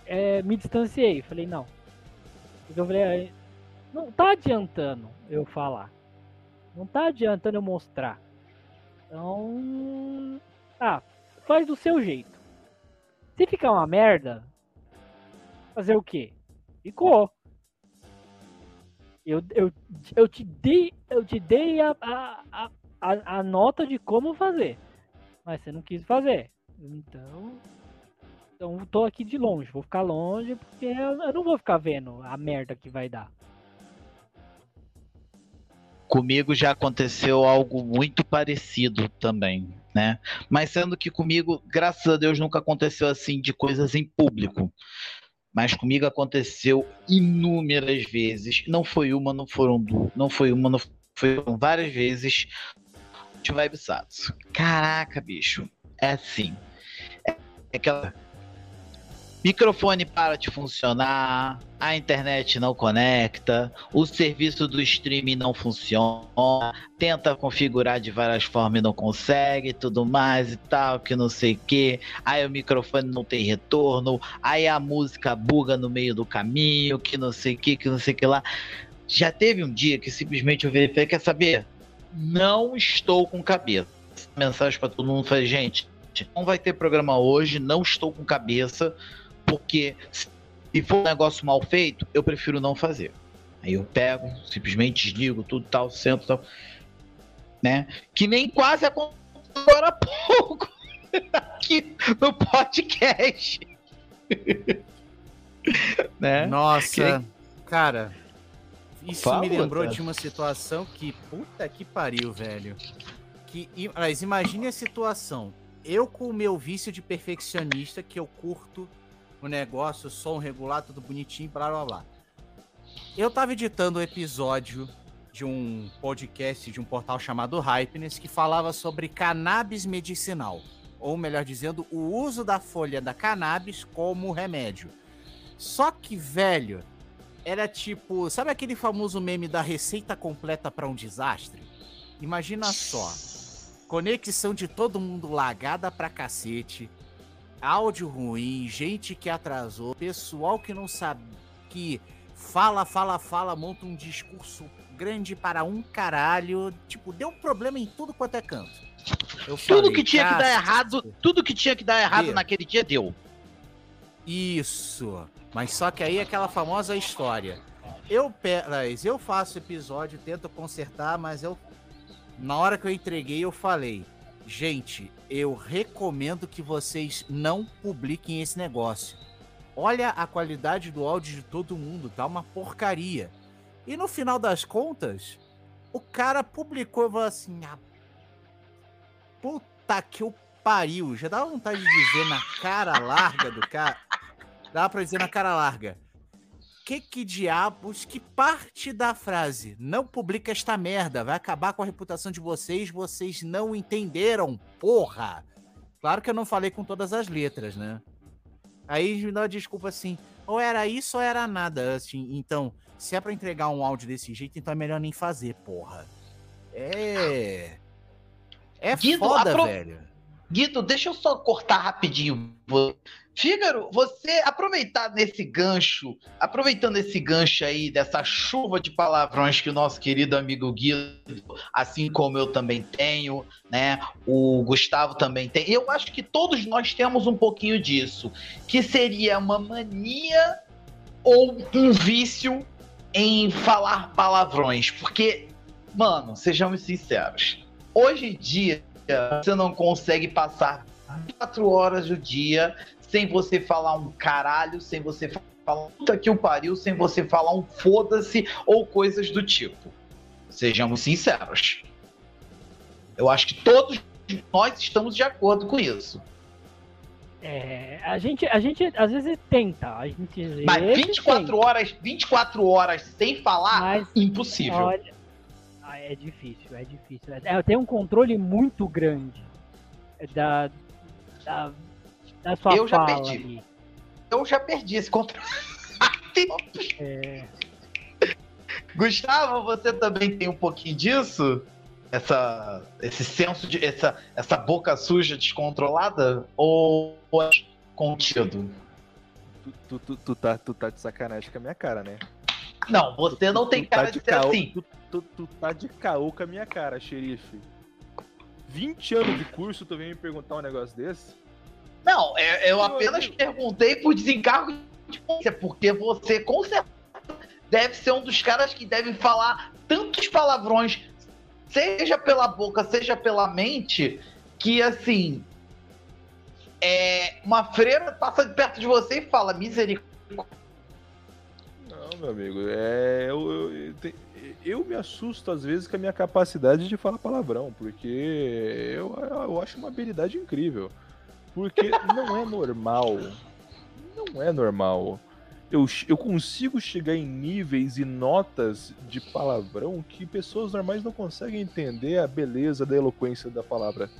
é, me distanciei. Falei, não. Porque eu falei, "Ah, não tá adiantando eu falar. Não tá adiantando eu mostrar. Então. Ah, faz do seu jeito. Se ficar uma merda, fazer o quê? Ficou. Eu, eu, eu te dei, eu te dei a, a, a, a, nota de como fazer. Mas você não quis fazer. Então. Então tô aqui de longe, vou ficar longe porque eu, eu não vou ficar vendo a merda que vai dar. Comigo já aconteceu algo muito parecido também, né? Mas sendo que comigo, graças a Deus, nunca aconteceu assim de coisas em público. Mas comigo aconteceu inúmeras vezes. Não foi uma, não foram duas, não foi uma, não foram várias vezes de Vibesatsu. Caraca, bicho. É assim. É aquela Microfone para de funcionar, a internet não conecta, o serviço do streaming não funciona, tenta configurar de várias formas e não consegue, tudo mais e tal, que não sei o que. Aí o microfone não tem retorno, aí a música buga no meio do caminho, que não sei o que, que não sei o que lá. Já teve um dia que simplesmente eu verifiquei, quer saber? Não estou com cabeça. Mensagem para todo mundo, falei, gente, não vai ter programa hoje, não estou com cabeça porque se for um negócio mal feito, eu prefiro não fazer. Aí eu pego, simplesmente desligo tudo tal, sento tal, né? Que nem quase aconteceu agora há pouco aqui no podcast. né? Nossa, cara. Isso Fala, me lembrou Otávio. de uma situação que. Puta que pariu, velho. Que, mas imagine a situação. Eu com o meu vício de perfeccionista, que eu curto o negócio, som regular, tudo bonitinho, blá blá blá. Eu tava editando um episódio de um podcast de um portal chamado Hypeness que falava sobre cannabis medicinal. Ou melhor dizendo, o uso da folha da cannabis como remédio. Só que, velho, era tipo. Sabe aquele famoso meme da receita completa para um desastre? Imagina só. Conexão de todo mundo lagada pra cacete. Áudio ruim, gente que atrasou, pessoal que não sabe. que fala, fala, fala, monta um discurso grande para um caralho. Tipo, deu problema em tudo quanto é canto. Eu Tudo falei, que tinha que dar "Cássio, errado, tudo que tinha que dar errado Deu. naquele dia deu. Isso. Mas só que aí é aquela famosa história. Eu, pe- Laís, eu faço episódio, tento consertar, mas eu. Na hora que eu entreguei, eu falei. Gente, eu recomendo que vocês não publiquem esse negócio. Olha a qualidade do áudio de todo mundo, tá uma porcaria. E no final das contas, o cara publicou e falou assim: ah, puta que o pariu. Já dá vontade de dizer na cara larga do cara. Dá pra dizer na cara larga. Que que diabos, que parte da frase? Não publica esta merda, vai acabar com a reputação de vocês, vocês não entenderam, porra! Claro que eu não falei com todas as letras, né? Aí me dá uma desculpa assim, ou era isso ou era nada, assim, então, se é pra entregar um áudio desse jeito, então é melhor nem fazer, porra. É... É Guido, foda, apro- velho. Guido, deixa eu só cortar rapidinho. Fígaro, você aproveitar nesse gancho, aproveitando esse gancho aí dessa chuva de palavrões que o nosso querido amigo Guido, assim como eu também tenho, né? O Gustavo também tem. Eu acho que todos nós temos um pouquinho disso, que seria uma mania ou um vício em falar palavrões, porque, mano, sejamos sinceros, hoje em dia você não consegue passar 24 horas do dia sem você falar um caralho, sem você falar um puta que o pariu, sem você falar um foda-se ou coisas do tipo. Sejamos sinceros. Eu acho que todos nós estamos de acordo com isso. É, a gente, a gente às vezes tenta, a gente Mas vezes 24 tenta, horas, 24 horas sem falar, mas impossível. olha, ah, é difícil, é difícil. É, tem um controle muito grande da, da, da sua Eu já perdi. ali. Eu já perdi esse controle. É, Gustavo, você também tem um pouquinho disso? Essa, esse senso de. Essa, essa boca suja descontrolada? Ou é contido? Tu, tu, tu, tu tá, tu tá de sacanagem com a minha cara, né? Não, você não Tu- tem tu tá cara de ser caô- assim. Tu, tu- tu tá de caô com a minha cara, xerife. 20 anos de curso, tu vem me perguntar um negócio desse? Não, é- eu apenas amigo. perguntei por desencargo de polícia, porque você, com certeza, deve ser um dos caras que deve falar tantos palavrões, seja pela boca, seja pela mente, que assim. É, uma freira passa de perto de você e fala misericórdia. Não, meu amigo, é. Eu, eu, eu eu me assusto às vezes com a minha capacidade de falar palavrão, porque eu, eu acho uma habilidade incrível. Porque não é normal. Não é normal. Eu, eu consigo chegar em níveis e notas de palavrão que pessoas normais não conseguem entender a beleza da eloquência da palavra.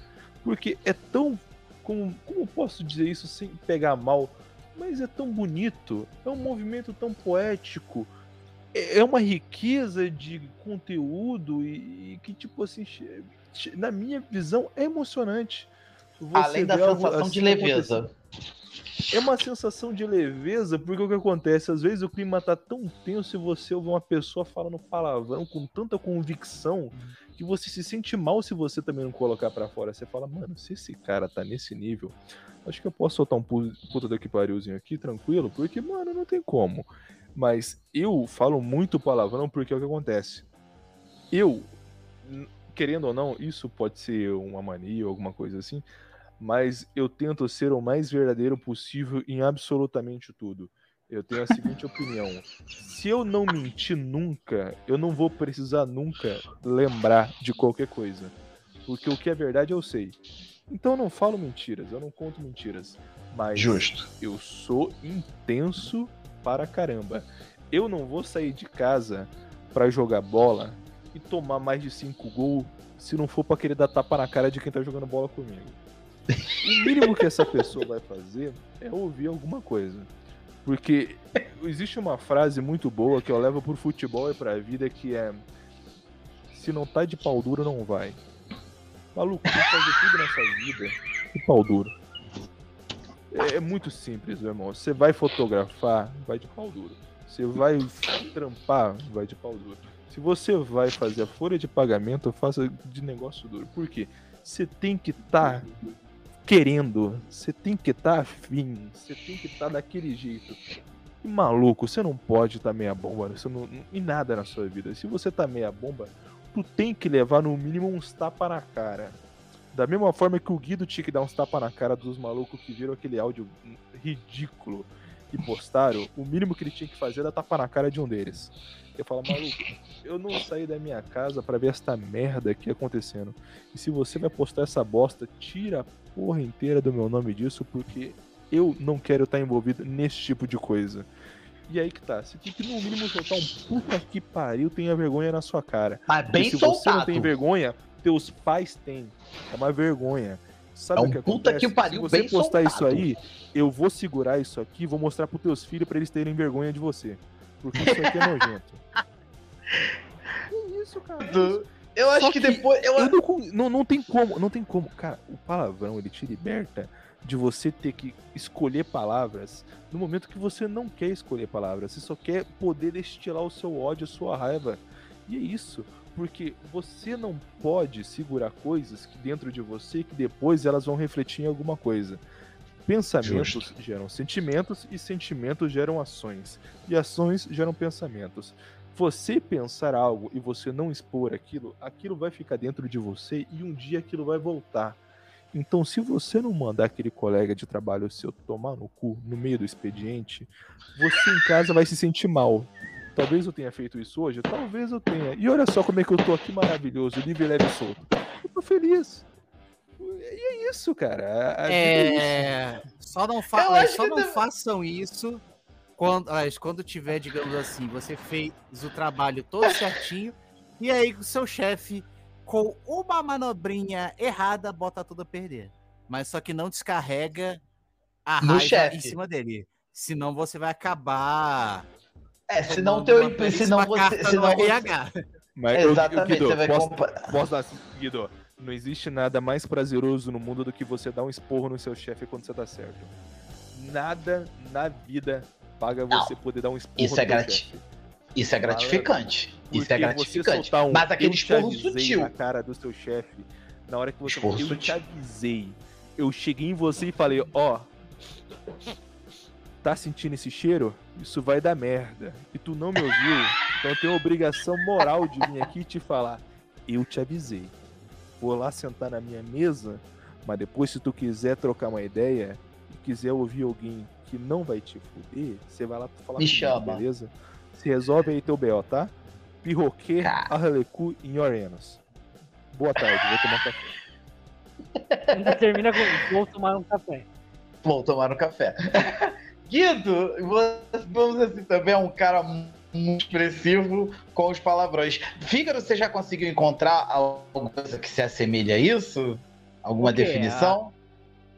Porque é tão. Como, como posso dizer isso sem pegar mal? Mas é tão bonito, é um movimento tão poético, é é uma riqueza de conteúdo e, e que, tipo assim, na minha visão, é emocionante. Além da algo sensação assim de leveza. é uma sensação de leveza, porque o que acontece? Às vezes o clima tá tão tenso e você ouve uma pessoa falando palavrão com tanta convicção que você se sente mal se você também não colocar pra fora. Você fala, mano, se esse cara tá nesse nível, acho que eu posso soltar um pu- puta daqui parilzinho aqui, tranquilo, porque, mano, não tem como. Mas eu falo muito palavrão porque é o que acontece. Eu, querendo ou não, isso pode ser uma mania ou alguma coisa assim, mas eu tento ser o mais verdadeiro possível em absolutamente tudo. Eu tenho a seguinte opinião: se eu não mentir nunca, eu não vou precisar nunca lembrar de qualquer coisa. Porque o que é verdade eu sei. Então eu não falo mentiras, eu não conto mentiras. Mas Justo. eu sou intenso para caramba. Eu não vou sair de casa pra jogar bola e tomar mais de 5 gols se não for pra querer dar tapa na cara de quem tá jogando bola comigo. O mínimo que essa pessoa vai fazer é ouvir alguma coisa. Porque existe uma frase muito boa que eu levo pro futebol e pra vida que é se não tá de pau duro, não vai. Maluco, tem fazer tudo nessa vida de pau duro. É, é muito simples, meu irmão. Você vai fotografar, vai de pau duro. Você vai trampar, vai de pau duro. Se você vai fazer a folha de pagamento, faça de negócio duro. Por quê? você tem que estar querendo, você tem que estar afim, você tem que estar daquele jeito. E maluco, você não pode estar meia bomba você não, em nada na sua vida. Se você tá meia bomba, tu tem que levar no mínimo uns tapa na cara. Da mesma forma que o Guido tinha que dar uns tapa na cara dos malucos que viram aquele áudio ridículo e postaram, o mínimo que ele tinha que fazer era tapar na cara de um deles. Eu falo, maluco, eu não saí da minha casa para ver esta merda aqui acontecendo. E se você vai postar essa bosta, tira a porra inteira do meu nome disso, porque eu não quero estar envolvido nesse tipo de coisa. E aí que tá, você tem que no mínimo soltar um puta que pariu, tenha vergonha na sua cara. Mas bem Porque se soltado. você não tem vergonha, teus pais têm. É uma vergonha. Sabe É o um que puta acontece? que pariu Se você bem postar isso soltado. aí, eu vou segurar isso aqui, vou mostrar pros teus filhos pra eles terem vergonha de você. Porque isso aqui é nojento. Que isso, cara? Isso? Eu acho que, que depois. Eu, Eu não, não, não tem como, não tem como. Cara, o palavrão ele te liberta de você ter que escolher palavras no momento que você não quer escolher palavras. Você só quer poder destilar o seu ódio, a sua raiva. E é isso. Porque você não pode segurar coisas que dentro de você que depois elas vão refletir em alguma coisa. Pensamentos geram sentimentos e sentimentos geram ações. E ações geram pensamentos você pensar algo e você não expor aquilo, aquilo vai ficar dentro de você e um dia aquilo vai voltar. Então, se você não mandar aquele colega de trabalho seu tomar no cu no meio do expediente, você em casa vai se sentir mal. Talvez eu tenha feito isso hoje, talvez eu tenha. E olha só como é que eu tô aqui maravilhoso, livre, leve e solto. Eu tô feliz. E é isso, cara. A- a vida é isso. É, só não, Eu fa acho só não façam isso quando, mas quando tiver, digamos assim, você fez o trabalho todo certinho e aí o seu chefe, com uma manobrinha errada, bota tudo a perder. Mas só que não descarrega a No raiva chefe. em cima dele. Senão você vai acabar. é, senão teu. Senão belíssima você. Senão você RH. Mas, eu, exatamente, Guido, você vai posso, comprar. Posso dar, Guido, não existe nada mais prazeroso no mundo do que você dar um esporro no seu chefe quando você tá certo. Nada na vida paga Não, você poder dar um esporro isso no é grati- chefe. Isso é gratificante. Isso é Porque gratificante. um Mas aquele esporro sutil. na cara do seu chefe, na hora que você Esporro eu te avisei, eu cheguei em você e falei, ó, tá sentindo esse cheiro? Isso vai dar merda. E tu não me ouviu, então eu tenho a obrigação moral de vir aqui e te falar, eu te avisei. Vou lá sentar na minha mesa, mas depois se tu quiser trocar uma ideia e quiser ouvir alguém que não vai te fuder, você vai lá falar Me comigo, chama. beleza? Se resolve aí teu B.O., tá? Pirroquê. Arrelecu em your anus. Boa tarde, vou tomar café. Ainda termina com vou tomar um café. Vou tomar um café. Guido, vamos assim, também é um cara muito expressivo com os palavrões. Fígaro, você já conseguiu encontrar alguma coisa que se assemelha a isso? Alguma definição?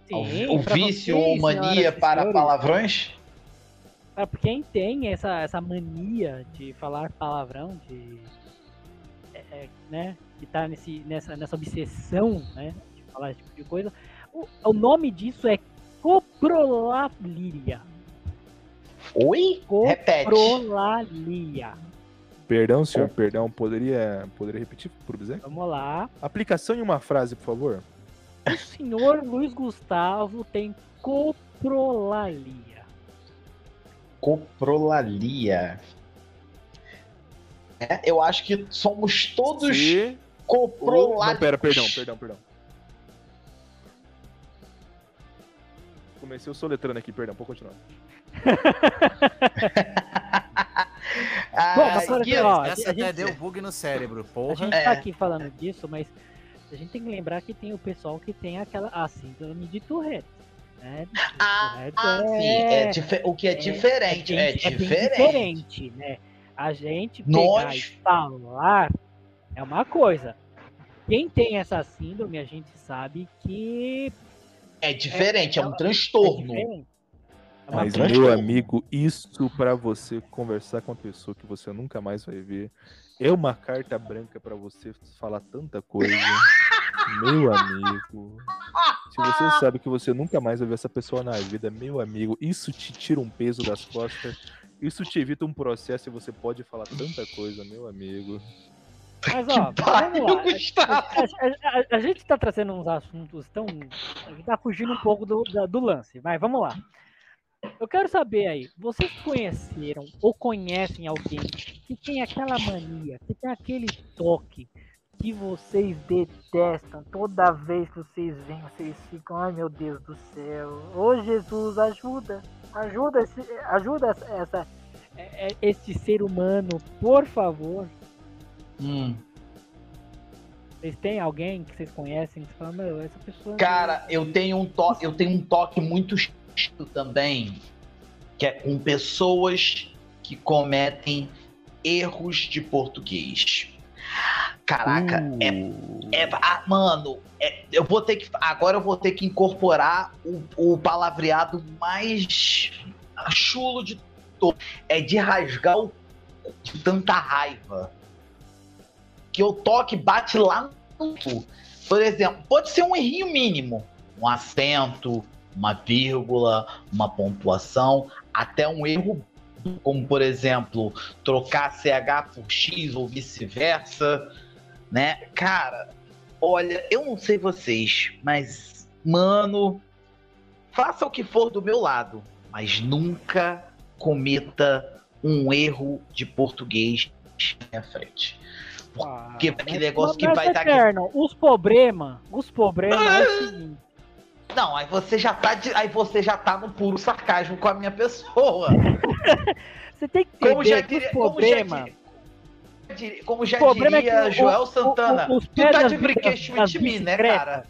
Sim, o vício vocês, ou mania para senhores, palavrões? Para quem tem essa, essa mania de falar palavrão, de. é, é, né? Que tá nesse, nessa, nessa obsessão, né? De falar esse tipo de coisa. O, o nome disso é coprolalia. Oi? Repete. Coprolalia. Perdão, senhor, perdão. Poderia, poderia repetir por Bizek? Vamos lá. Aplicação em uma frase, por favor. O senhor Luiz Gustavo tem coprolalia. Coprolalia. É, eu acho que somos todos Se... coprolálicos. Não, pera, perdão, perdão, perdão. Comecei o soletrando aqui, perdão, pode continuar. Ah, Bom, mas olha Guido, só, Essa a até gente- deu bug no cérebro, A porra. gente É. tá aqui falando disso, mas a gente tem que lembrar que tem o pessoal que tem aquela a síndrome de Tourette. Né? Ah, Tourette ah, sim, é o que é, diferente, é, bem- bem diferente. diferente, né? A gente pegar Nós- e falar é uma coisa. Quem tem essa síndrome, a gente sabe que É diferente, é, um é transtorno. diferente. É Mas, coisa- meu amigo, isso pra você conversar com uma pessoa que você nunca mais vai ver é uma carta branca pra você falar tanta coisa. meu amigo. Se você sabe que você nunca mais vai ver essa pessoa na vida, meu amigo, isso te tira um peso das costas. Isso te evita um processo e você pode falar tanta coisa, meu amigo. Mas ó, Pariu, vamos lá. A, a- a- a gente tá trazendo uns assuntos tão. A gente tá fugindo um pouco do, da- do lance, mas vamos lá. Eu quero saber aí, vocês conheceram ou conhecem alguém que tem aquela mania, que tem aquele toque que vocês detestam toda vez que vocês veem, vocês ficam, ai meu Deus do céu, ô Jesus, ajuda, ajuda, esse, ajuda essa, essa, é- é- este ser humano, por favor. Hum. Vocês têm alguém que vocês conhecem que você fala, meu, essa pessoa. Cara, eu tenho um toque, eu tenho um toque muito também, que é com pessoas que cometem erros de português. Caraca, é, é ah, mano, é- eu vou ter que agora eu vou ter que incorporar o, o palavreado mais chulo de todo, é de rasgar o de tanta raiva. Que o toque bate lá no. Por exemplo, pode ser um errinho mínimo, um acento, uma vírgula, uma pontuação, até um erro, como por exemplo, trocar CH por X ou vice-versa, né? Cara, olha, eu não sei vocês, mas, mano, faça o que for do meu lado, mas nunca cometa um erro de português na frente. Ah, Porque aquele mas- negócio que vai dar aqui. Eterno, Os problemas, os problemas é o seguinte. Não, aí você já tá de- aí você já tá no puro sarcasmo com a minha pessoa. Você tem que Como já entender que os diria, como já diria, como já problema é que diria o- Joel o- Santana, o- os tu tá de brinquedo with me, né, cara?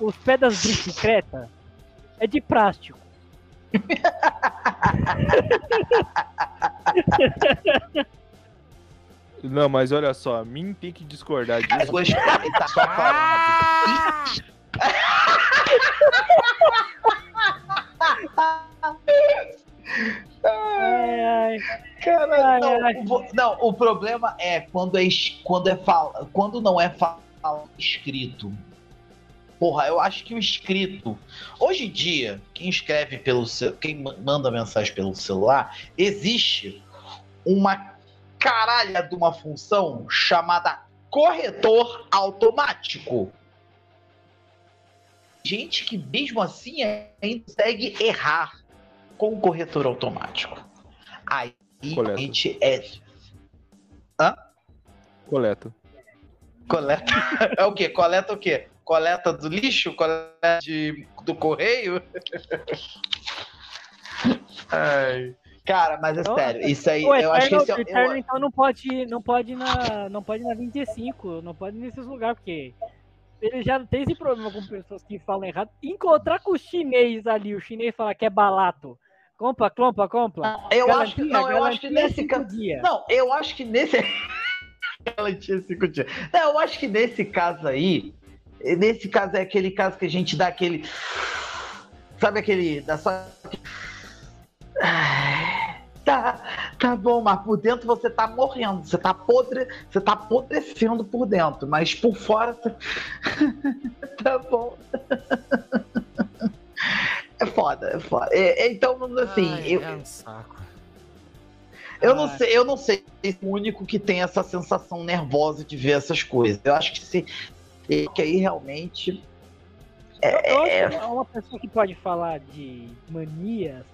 Os pés das bicicletas é de plástico. Não, mas olha só, mim tem que discordar As disso. duas ele tá só falando. Ai, ai. Cara, Ai, não, ai. o não, o problema é quando é quando é fala, quando não é fala escrito. Porra, eu acho que o escrito. Hoje em dia, quem escreve pelo quem ma- manda mensagem pelo celular, existe uma caralha de uma função chamada corretor automático. Gente que mesmo assim ainda consegue errar com o corretor automático. Aí Coleta. a gente é Coleta. coleta. É o quê? Coleta o quê? Coleta do lixo? Coleta de, do correio? Ai. Cara, mas é Então, sério, isso aí, eu acho que esse é, o eu- Eterno, então não pode, não pode ir na, não pode ir na 25, não pode ir nesses lugares porque ele já não tem esse problema com pessoas que falam errado. Encontrar com o chinês ali, o chinês falar que é balato. Compra, compra, compra. eu acho que não, eu acho que garantia nesse caso, não, eu acho que nesse ela tinha cinco dias. Não, eu acho que nesse caso aí, nesse caso é aquele caso que a gente dá aquele sabe aquele da só Ai, Tá, tá bom, mas por dentro você tá morrendo, você tá podre, você tá apodrecendo por dentro, mas por fora tá, tá bom. É foda, é foda. É, é, então, assim, Ai, eu, é um saco. eu não sei, eu não sei se é o único que tem essa sensação nervosa de ver essas coisas. Eu acho que se que aí realmente Eu acho é, que uma pessoa que pode falar de manias,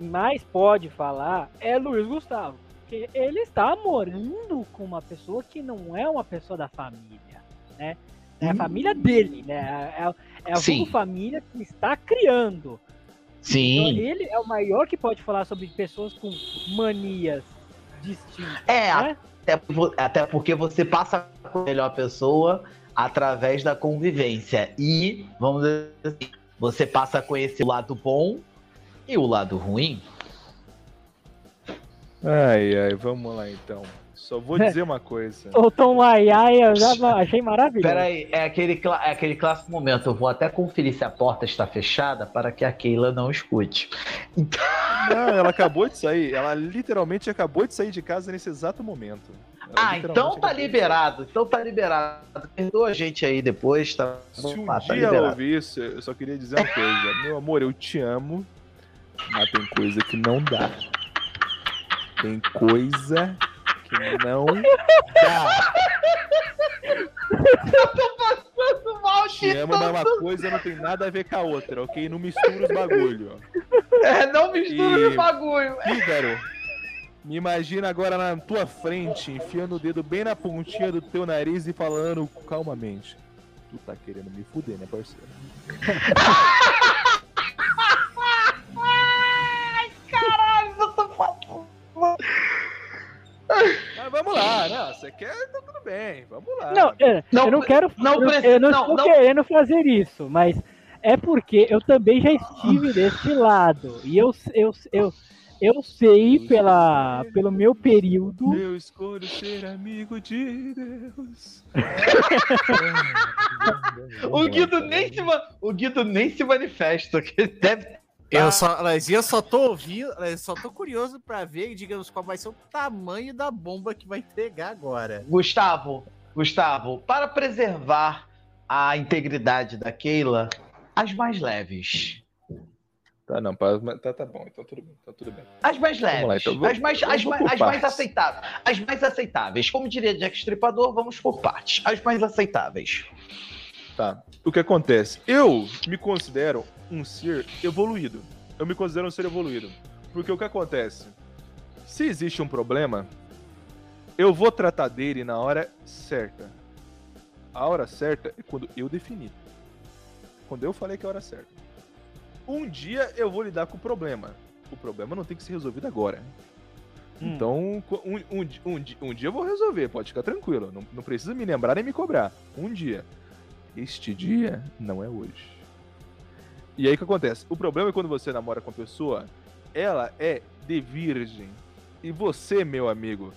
mais pode falar é Luiz Gustavo. Porque ele está morando com uma pessoa que não é uma pessoa da família, né? É a Hum. família dele, né? É, é a Sim. vulgo família que está criando. Então, sim. ele é o maior que pode falar sobre pessoas com manias distintas. É, né? até, até porque você passa com a melhor pessoa através da convivência. E, vamos dizer assim, você passa a conhecer o lado bom e o lado ruim. Ai, ai, vamos lá então. Só vou dizer uma coisa. Soltou um ai ai, eu já achei maravilhoso. Pera aí, é aquele, é aquele clássico momento. Eu vou até conferir se a porta está fechada para que a Keila não escute. Não, ela acabou de sair. Ela literalmente acabou de sair de casa nesse exato momento. Ela Ah, então tá liberado. Então tá liberado. Perdoa a gente aí depois, tá? Se um Ah, tá dia ela liberado. ouvir isso, eu só queria dizer uma coisa. Meu amor, eu te amo, mas tem coisa que não dá. Tem coisa que não dá. Passando mal Te de amo, mas uma coisa não tem nada a ver com a outra, ok? Não mistura os bagulho. É, não mistura E- o bagulho. Fígaro, me imagina agora na tua frente, enfiando o dedo bem na pontinha do teu nariz e falando calmamente. Tu tá querendo me fuder, né, parceiro? Você quer, então tudo bem, vamos lá. Não, é, Não eu não quero. não eu, eu não, não, estou não- querendo fazer isso, mas é porque eu também já estive desse lado. E eu, eu, eu, eu sei pela, pelo meu período. Eu escolho ser amigo de Deus. O Guido nem se, o Guido nem se manifesta, que deve Eu só, mas eu só tô ouvindo, eu só tô curioso pra ver, digamos, qual vai ser o tamanho da bomba que vai entregar agora. Gustavo, Gustavo, para preservar a integridade da Keila, as mais leves. Tá, não, pa- tá, tá bom, então tudo bem, tá tudo bem. As mais leves. Lá, então, vamos- as mais, as, mais- as mais aceitáveis. As mais aceitáveis. Como diria Jack Stripador, vamos por partes. As mais aceitáveis. Tá. O que acontece? Eu me considero um ser evoluído. Eu me considero um ser evoluído. Porque o que acontece? Se existe um problema, eu vou tratar dele na hora certa. A hora certa é quando eu definir. Quando eu falei que é a hora certa. Um dia eu vou lidar com o problema. O problema não tem que ser resolvido agora. Hum. Então, um, um, um, um dia eu vou resolver, pode ficar tranquilo. Não, não precisa me lembrar nem me cobrar. Um dia. Este dia não é hoje. E aí o que acontece? O problema é quando você namora com a pessoa, ela é de virgem. E você, meu amigo,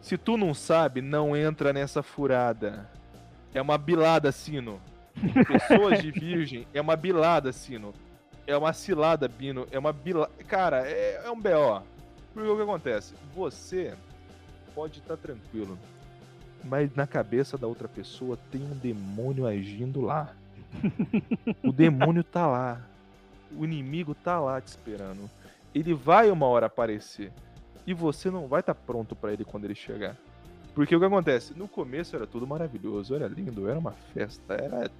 se tu não sabe, não entra nessa furada. É uma bilada, Sino. Pessoas de virgem é uma bilada, Sino. É uma cilada, Bino. É uma bilada. Cara, é, é um BO. Porque o que acontece? Você pode estar tranquilo, mas na cabeça da outra pessoa tem um demônio agindo lá. o demônio tá lá. O inimigo tá lá te esperando. Ele vai uma hora aparecer. E você não vai estar pronto pra ele quando ele chegar. Porque o que acontece? No começo era tudo maravilhoso, era lindo, era uma festa, era.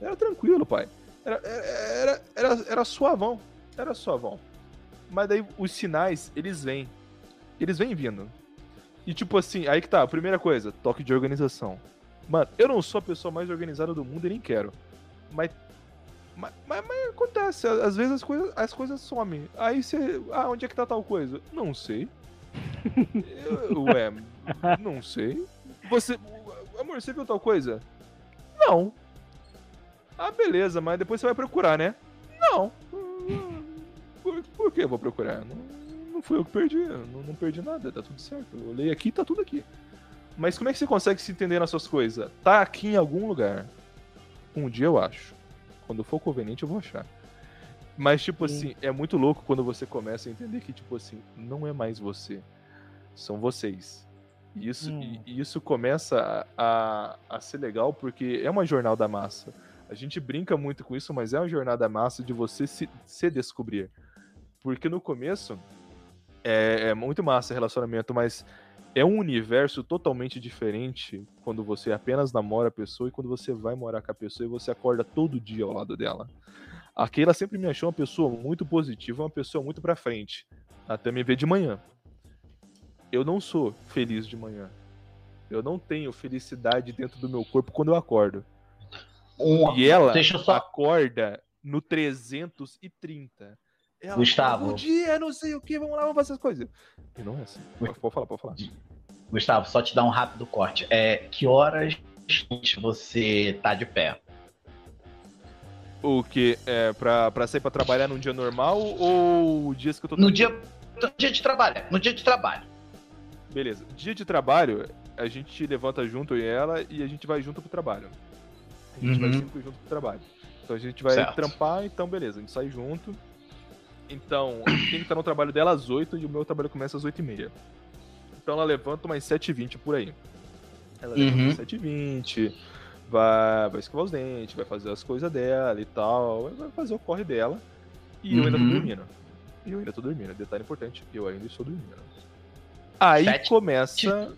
Era tranquilo, pai. Era, era, era, era suavão. Era suavão. Mas daí os sinais, eles vêm. Eles vêm vindo. E tipo assim, aí que tá, primeira coisa, toque de organização. Mano, eu não sou a pessoa mais organizada do mundo e nem quero. Mas. Mas, mas- mas acontece, às vezes as coisas, as coisas somem. Aí você. Ah, onde é que tá tal coisa? Não sei. Eu- Ué, não sei. Você. Amor, você viu tal coisa? Não. Ah, beleza, mas depois você vai procurar, né? Não. Por, por que eu vou procurar? Não, não fui eu que perdi. Não, não perdi nada, tá tudo certo. Eu olhei aqui tá tudo aqui. Mas como é que você consegue se entender nas suas coisas? Tá aqui em algum lugar. Um dia eu acho. Quando for conveniente, eu vou achar. Mas, tipo assim, é muito louco quando você começa a entender que, tipo assim, não é mais você. São vocês. E isso, Hum. e- isso começa a, a, a ser legal porque é uma jornada massa. A gente brinca muito com isso, mas é uma jornada massa de você se, se descobrir. Porque no começo é, é muito massa relacionamento, mas é um universo totalmente diferente quando você apenas namora a pessoa e quando você vai morar com a pessoa e você acorda todo dia ao lado dela. A Keila sempre me achou uma pessoa muito positiva, uma pessoa muito pra frente. Até me ver de manhã. Eu não sou feliz de manhã. Eu não tenho felicidade dentro do meu corpo quando eu acordo. Um- E ela só. acorda no 330. Ela Gustavo. fala, Bom dia, não sei o que, vamos lá, vamos fazer as coisas. E não é assim. Pode pode falar, pode falar. Gustavo, só te dar um rápido corte. É, que horas você tá de pé? O que? É pra, pra sair pra trabalhar num dia normal ou dias que eu tô No dia, no dia de trabalho. No dia de trabalho. Beleza. Dia de trabalho, a gente levanta junto eu e ela e a gente vai junto pro trabalho. A gente vai Uhum. sempre junto pro trabalho. Então a gente vai Certo. trampar, então beleza, a gente sai junto. Então, tem que estar no trabalho dela às 8 e o meu trabalho começa às 8 e meia. Então ela levanta umas 7h20 por aí. Ela levanta Uhum. umas 7h20, vai, vai escovar os dentes, vai fazer as coisas dela e tal, vai fazer o corre dela. E eu ainda tô Uhum. dormindo. E eu ainda tô dormindo. Detalhe importante, eu ainda estou dormindo. Aí Sete- começa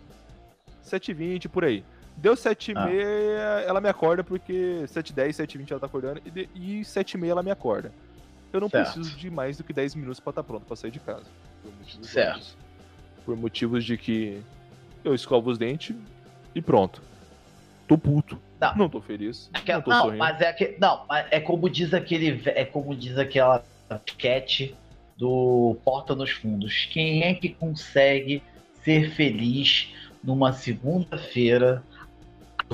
7h20 por aí. Deu 7 e Ah. meia, ela me acorda porque 7 h 10, 7 h 20 ela tá acordando e, e 7 e meia ela me acorda. Eu não Certo. preciso de mais do que 10 minutos pra estar pronto pra sair de casa. Por motivos Certo. óbvios. Por motivos de que eu escovo os dentes e pronto. Tô puto. Não. Não tô feliz. Aquela- não tô não, mas é que, não, é como diz aquele, é como diz aquela sketch do Porta nos Fundos. Quem é que consegue ser feliz numa segunda-feira,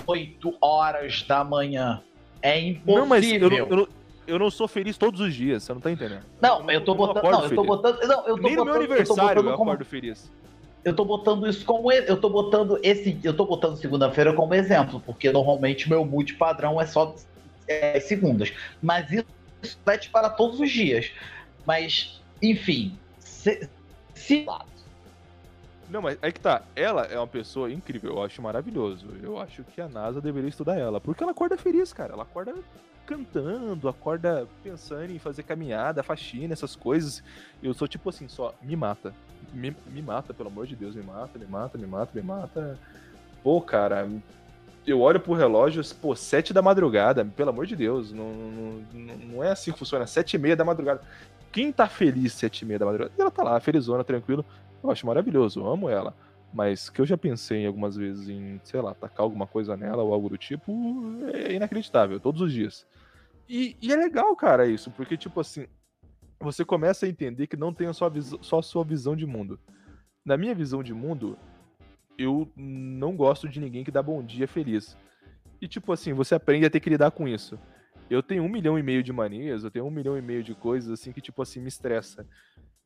8 horas da manhã? É impossível. Não, mas eu eu, não, eu não sou feliz todos os dias, você não tá entendendo. Não, eu tô botando, não, eu tô botando, não, eu tô Nem no botando, meu eu tô aniversário eu, como- acordo feliz. eu tô botando isso como eu tô botando esse eu tô botando segunda-feira como exemplo porque normalmente meu mood padrão é só é, segundas mas isso reflete para todos os dias mas enfim se, se Não, mas aí que tá. Ela é uma pessoa incrível, eu acho maravilhoso. Eu acho que a NASA deveria estudar ela. Porque ela acorda feliz, cara. Ela acorda cantando, acorda pensando em fazer caminhada, faxina, essas coisas. Eu sou tipo assim, só me mata. Me, me mata, pelo amor de Deus, me mata, me mata, me mata, me mata. Pô, cara, eu olho pro relógio, pô, sete da madrugada, pelo amor de Deus, não, não, não- é assim que funciona, sete e meia da madrugada. Quem tá feliz sete e meia da madrugada? Ela tá lá, felizona, tranquilo. Eu acho maravilhoso, eu amo ela. Mas que eu já pensei algumas vezes em, sei lá, tacar alguma coisa nela ou algo do tipo, é inacreditável, todos os dias. E, e é legal, cara, isso, porque, tipo assim, você começa a entender que não tem a sua só a sua visão de mundo. Na minha visão de mundo, eu não gosto de ninguém que dá bom dia feliz. E, tipo assim, você aprende a ter que lidar com isso. Eu tenho um milhão e meio de manias, eu tenho um milhão e meio de coisas, assim, que, tipo assim, me estressa.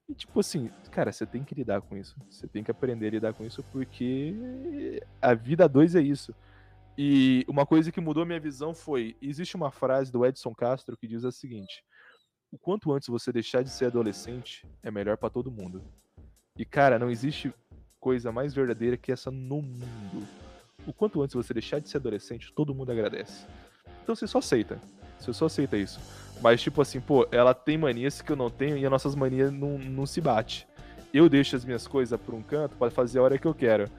E, tipo assim, cara, você tem que lidar com isso. Você tem que aprender a lidar com isso, porque a vida dois é isso. E uma coisa que mudou minha visão foi: existe uma frase do Edson Castro que diz a seguinte: o quanto antes você deixar de ser adolescente, é melhor pra todo mundo. E, cara, não existe coisa mais verdadeira que essa no mundo. O quanto antes você deixar de ser adolescente, todo mundo agradece. Então você só aceita. Você só aceita isso. Mas, tipo assim, pô, ela tem manias que eu não tenho e as nossas manias não, não se bate. Eu deixo as minhas coisas por um canto para fazer a hora que eu quero.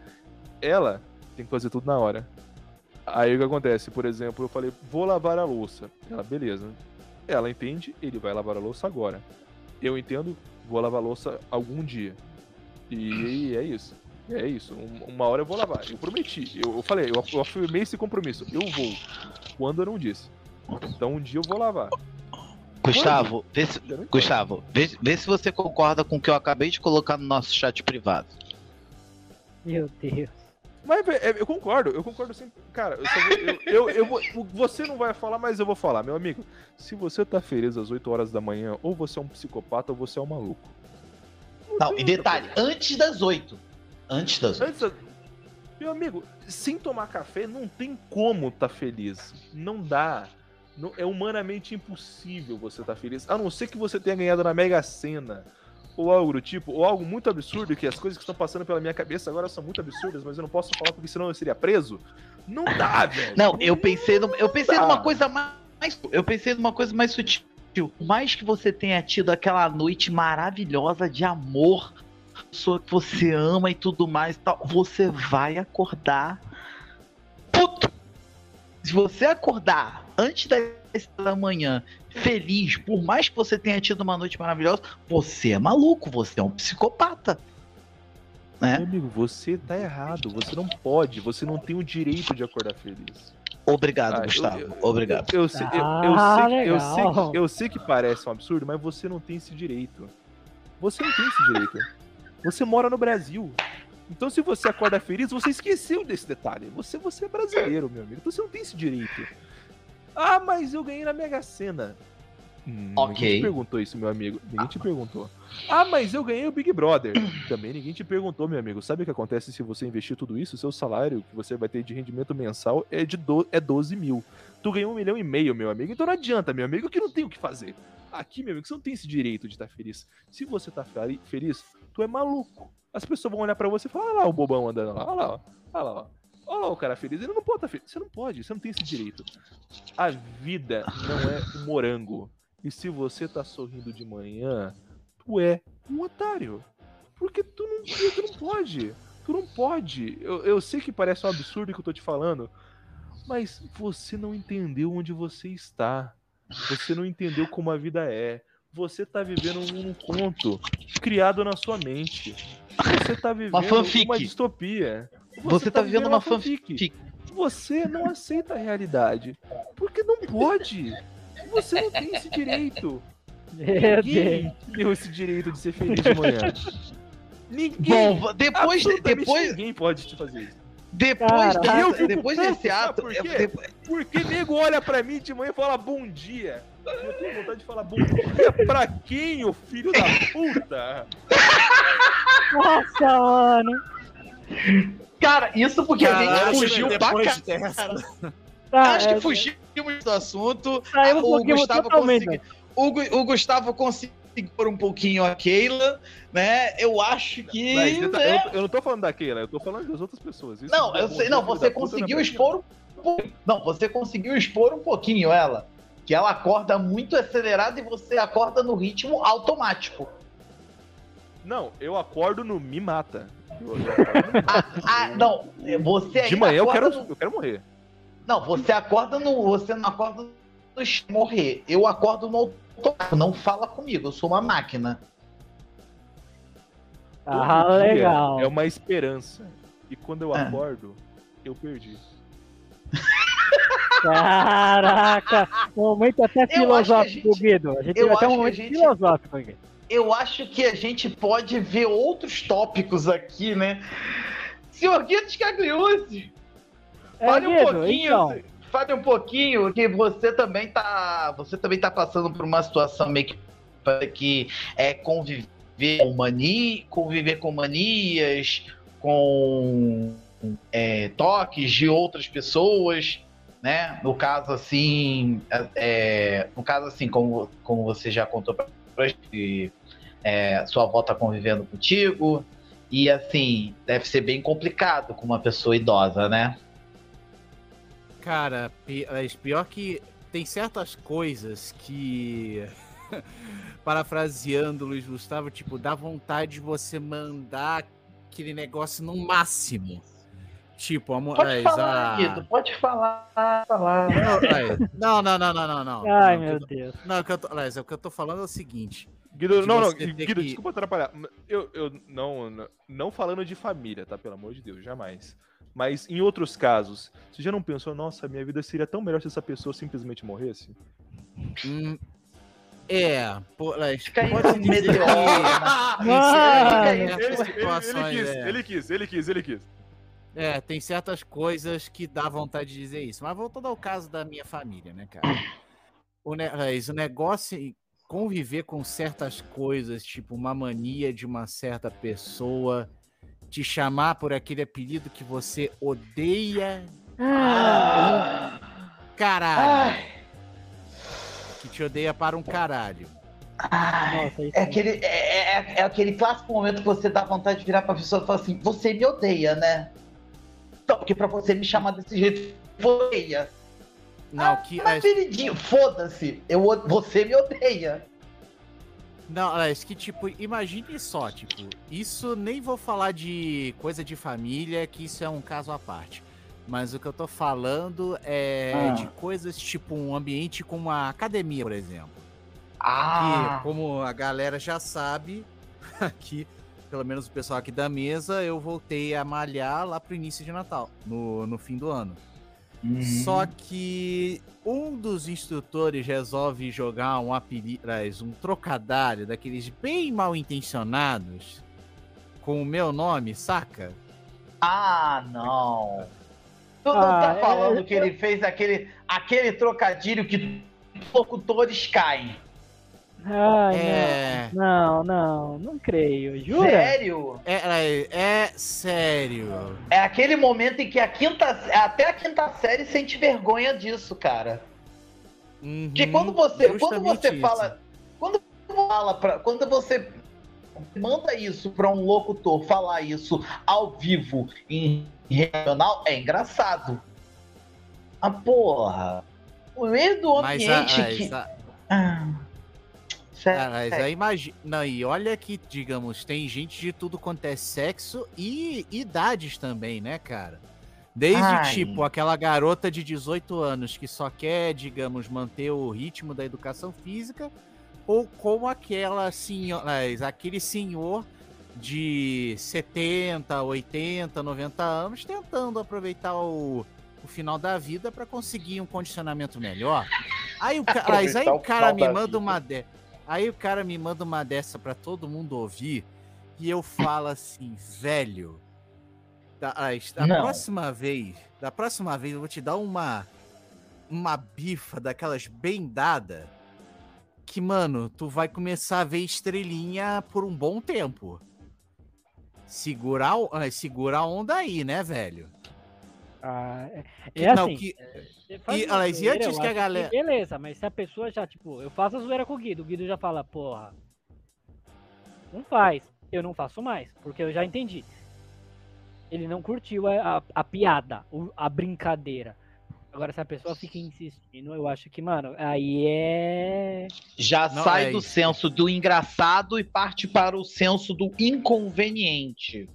Ela tem que fazer tudo na hora. Aí o que acontece? Por exemplo, eu falei, vou lavar a louça. Ela, beleza. Ela entende, ele vai lavar a louça agora. Eu entendo, vou lavar a louça algum dia. E é isso. É isso. Um- Uma hora eu vou lavar. Eu prometi. Eu, eu falei, eu, eu afirmei esse compromisso. Eu vou. Quando eu não disse. Então um dia eu vou lavar. Gustavo vê se. Gustavo vê, vê se você concorda com o que eu acabei de colocar no nosso chat privado Meu Deus. Mas é, eu concordo, eu concordo sempre. Cara, eu só vou- eu, eu, eu vou- você não vai falar, mas eu vou falar, meu amigo. Se você tá feliz às 8 horas da manhã, ou você é um psicopata ou você é um maluco. não tem e detalhe antes das oito antes das oito Antes, da- meu amigo, sem tomar café não tem como tá feliz. Não dá. Não- é humanamente impossível você tá feliz. A não ser que você tenha ganhado na Mega Sena. Ou algo do tipo, ou algo muito absurdo, que as coisas que estão passando pela minha cabeça agora são muito absurdas, mas eu não posso falar porque senão eu seria preso. Não dá, velho. Não, eu pensei, no, eu pensei dá. numa coisa mais. Eu pensei numa coisa mais sutil. Por mais que você tenha tido aquela noite maravilhosa de amor, pessoa que você ama e tudo mais e tal, você vai acordar puto. Se você acordar antes das 10 da manhã feliz, por mais que você tenha tido uma noite maravilhosa, você é maluco, você é um psicopata. Né? Meu amigo, você tá errado. Você não pode, você não tem o direito de acordar feliz. Obrigado, Ah, eu- Gustavo. eu- Obrigado. Eu, sei, eu, eu Ah, sei, que- eu, sei, eu sei que parece um absurdo, mas você não tem esse direito. Você não tem esse direito. Você mora no Brasil. Então, se você acorda feliz, você esqueceu desse detalhe. Você, você é brasileiro, meu amigo. Então, você não tem esse direito. Ah, mas eu ganhei na Mega Sena. Hum, Ninguém Ok. te perguntou isso, meu amigo. Ninguém te perguntou. Ah, mas eu ganhei o Big Brother. Também ninguém te perguntou, meu amigo. Sabe o que acontece se você investir tudo isso? Seu salário que você vai ter de rendimento mensal é de do, é 12 mil. Tu ganhou um milhão e meio, meu amigo. Então não adianta, meu amigo, que não tem o que fazer. Aqui, meu amigo, você não tem esse direito de estar feliz. Se você tá fe- feliz, tu é maluco. As pessoas vão olhar pra você e falar: olha lá o bobão andando lá, olha lá, ó. olha lá. Olha lá o cara feliz. Ele não pode estar feliz. Você não pode, você não tem esse direito. A vida não é um morango. E se você tá sorrindo de manhã, tu é um otário. Porque tu não, tu não pode. Tu não pode. Eu, eu sei que parece um absurdo o que eu tô te falando, mas você não entendeu onde você está. Você não entendeu como a vida é. Você tá vivendo um, um conto criado na sua mente. Você tá vivendo fanfic. uma distopia. Você tá vivendo uma fanfic. Você não aceita a realidade. Porque não pode. Você não tem esse direito. Deus. Ninguém deu esse direito de ser feliz de manhã. Ninguém. Bom, depois, depois, ninguém pode te fazer isso. depois, dessa- Eu fico depois puto, desse ato, por eu- quê? depois- Porque nego olha pra mim de manhã e fala bom dia. Eu tenho vontade de falar bom dia pra quem, ô filho da puta? Nossa, mano. Cara, isso porque a gente Caralho, fugiu pra dessa. Tá, Acho é, que fugimos do assunto. Saímos o Gustavo consegui- o, o Gustavo conseguiu pôr um pouquinho a Keila, né? Eu acho que. Mas eu, né? eu- eu não tô falando daquela, eu tô falando das outras pessoas. Isso Não, de eu sei, não, você da puta, conseguiu é expor um pouquinho. Não, você conseguiu expor um pouquinho ela. Que ela acorda muito acelerada e você acorda no ritmo automático. Não, eu acordo no me mata. Ah, ah, não, você de manhã eu acorda quero, no- eu quero morrer. Não, você acorda no. Você não acorda no morrer. Eu acordo no automático. Não fala comigo, eu sou uma máquina. Ah, Todo legal. É uma esperança. E quando eu Ah. acordo, eu perdi. Caraca, momento até filosófico, gente- Guido. A gente eu ter acho um momento gente- filosófico aqui. Eu acho que a gente pode ver outros tópicos aqui, né? Senhor Guido Scagliuzzi, É, fale um Guido, pouquinho. então. Fale um pouquinho que você também tá. Você também tá passando por uma situação meio que, que é conviver com mania, conviver com manias, com é, toques de outras pessoas, né? No caso assim, é, no caso assim, como, como você já contou pra gente, é, sua avó tá convivendo contigo. E assim, deve ser bem complicado com uma pessoa idosa, né? Cara, pior que tem certas coisas que. Parafraseando Luiz Gustavo, tipo, dá vontade de você mandar aquele negócio no máximo. Tipo, a Pode mas falar, a- Guido, pode falar, falar. Não, aí, Não, não, não, não, não, não. Ai, não, meu eu Deus. tô- Não, o que eu tô, aliás, o que eu tô falando é o seguinte. Guido, De não, não, Guido, que- desculpa atrapalhar. Eu, eu não, não- não falando de família, tá? Pelo amor de Deus, jamais. Mas em outros casos, você já não pensou, nossa, minha vida seria tão melhor se essa pessoa simplesmente morresse? Hum, é, pô, aí pode meteoro. tem Ele, ele- quis, é. ele quis, ele quis, ele quis. É, tem certas coisas que dá vontade de dizer isso. Mas voltando ao caso da minha família, né, cara? O, ne o negócio conviver com certas coisas, tipo uma mania de uma certa pessoa, te chamar por aquele apelido que você odeia, Ah, caralho. Ai, Que te odeia para um caralho. ai. nossa, isso É aquele, é, é- é aquele clássico momento que você dá vontade de virar pra pessoa e falar assim: Você me odeia, né? Então, porque pra você me chamar desse jeito, você odeia. Não, que. Mas, queridinho, foda-se, eu, você me odeia. Não, aliás, que tipo, imagine só, tipo, isso nem vou falar de coisa de família, que isso é um caso à parte. Mas o que eu tô falando é Ah. de coisas tipo um ambiente como a academia, por exemplo. Ah, Que, como a galera já sabe, aqui, pelo menos o pessoal aqui da mesa, eu voltei a malhar lá pro início de Natal, no, no fim do ano. Uhum. Só que um dos instrutores resolve jogar um apelido, um trocadilho daqueles bem mal intencionados com o meu nome, saca? Ah, não. Tu não Ah, tá é- falando que ele fez aquele, aquele trocadilho que locutores caem. Ai, É, não, não, não creio. Jura? Sério? é, é, é sério. É aquele momento em que a quinta, até a quinta série sente vergonha disso, cara. Uhum, Porque quando você, quando você isso. fala, quando fala pra, quando você manda isso pra um locutor falar isso ao vivo em regional, é engraçado. Ah, porra. O meio do Mas a, ambiente a- que a- Ah, Ah, mas aí imagina. Não, e olha que, digamos, tem gente de tudo quanto é sexo e idades também, né, cara? Desde, Ai. tipo, aquela garota de 18 anos que só quer, digamos, manter o ritmo da educação física, ou como aquela senhora, aquele senhor de 70, 80, 90 anos tentando aproveitar o, o final da vida para conseguir um condicionamento melhor. Aí o, ca- mas aí o cara me da manda vida. uma. Aí o cara me manda uma dessa para todo mundo ouvir e eu falo assim, velho, da, as- da próxima vez, da próxima vez eu vou te dar uma uma bifa daquelas bem dada que, mano, tu vai começar a ver estrelinha por um bom tempo. Segurar, ah, segura a onda aí, né, velho? Ah, é, Que- é não, assim. que- faz e, Alex, e antes que a galera- Beleza, mas se a pessoa já, tipo, eu faço a zoeira com o Guido, o Guido já fala, porra, não faz, eu não faço mais, porque eu já entendi. Ele não curtiu a, a, a piada, a brincadeira. Agora, se a pessoa fica insistindo, eu acho que, mano, aí é. Já Não, sai é do isso. senso do engraçado e parte para o senso do inconveniente.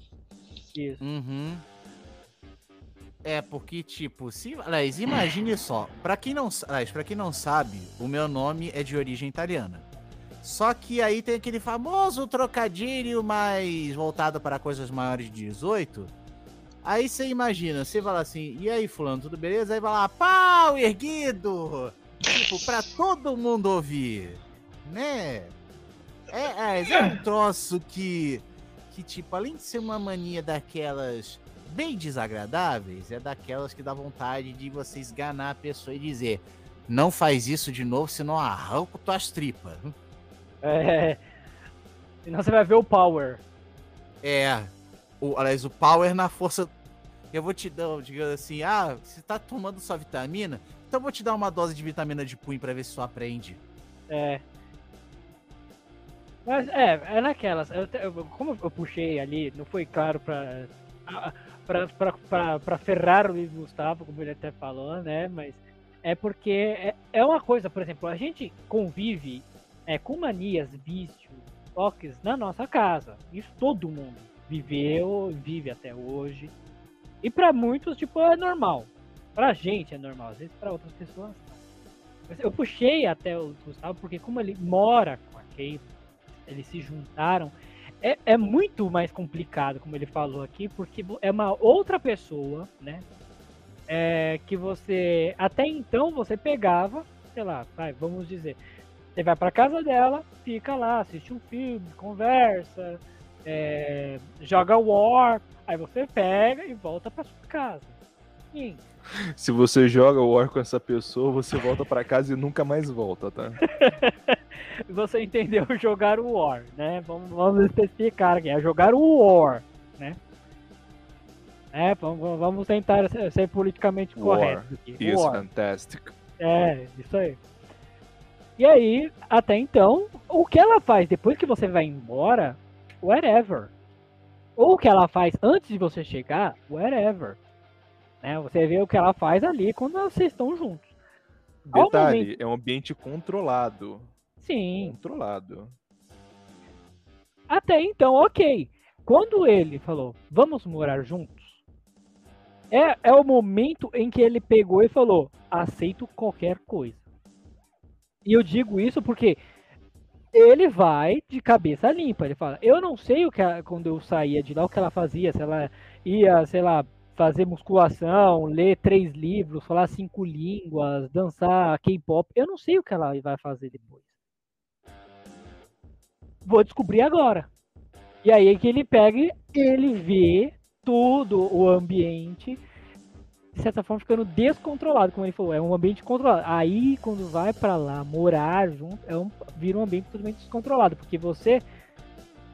Isso. Uhum. É, porque, tipo, se. Aliás, imagine só. Pra quem não, aliás, pra quem não sabe, o meu nome é de origem italiana. Só que aí tem aquele famoso trocadilho mais voltado para coisas maiores de 18. Aí você imagina, você fala assim, e aí, fulano, tudo beleza? Aí vai lá, pau erguido! Tipo, pra todo mundo ouvir, né? É, é, é um troço que, que, tipo, além de ser uma mania daquelas bem desagradáveis, é daquelas que dá vontade de você esganar a pessoa e dizer não faz isso de novo, senão arranco tuas tripas. É. Senão você vai ver o power. É, o, aliás, o power na força. Eu vou te dar, digamos assim, ah, você tá tomando sua vitamina? Então eu vou te dar uma dose de vitamina de punho pra ver se tu aprende. É. Mas é, é naquelas. Eu, eu- como eu puxei ali, não foi claro pra, a- pra ferrar o Luiz Gustavo, como ele até falou, né? Mas é porque é, é uma coisa, por exemplo, a gente convive é, com manias, vícios, toques na nossa casa. Isso todo mundo viveu, vive até hoje. E pra muitos, tipo, é normal. Pra gente é normal, às vezes pra outras pessoas não. Eu puxei até o Gustavo porque como ele mora com a Kate, eles se juntaram, é, é muito mais complicado, como ele falou aqui, porque é uma outra pessoa, né? É, que você até então você pegava, sei lá, vai, vamos dizer, você vai pra casa dela, fica lá, assiste um filme, conversa, é, joga War, aí você pega e volta pra sua casa. Sim, Se você joga o War com essa pessoa, você volta pra casa e nunca mais volta, tá? você entendeu jogar o War, né? Vamos, vamos especificar aqui, é jogar o War, né? É, vamos, vamos tentar ser, ser politicamente War correto aqui. Is War. fantastic. É, isso aí. E aí, até então, o que ela faz depois que você vai embora, whatever. Ou o que ela faz antes de você chegar, whatever. Né? Você vê o que ela faz ali quando vocês estão juntos. Detalhe, momento- é um ambiente controlado. Sim, Controlado. Até então, ok. Quando ele falou, vamos morar juntos, é, é o momento em que ele pegou e falou, aceito qualquer coisa. E eu digo isso porque ele vai de cabeça limpa. Ele fala, eu não sei o que a- quando eu saía de lá, o que ela fazia, se ela ia, sei lá, fazer musculação, ler três livros, falar cinco línguas, dançar K-pop. Eu não sei o que ela vai fazer depois. Vou descobrir agora. E aí é que ele pega ele vê todo o ambiente, de certa forma, ficando descontrolado, como ele falou, é um ambiente controlado. Aí, quando vai pra lá morar junto, é um, vira um ambiente totalmente descontrolado, porque você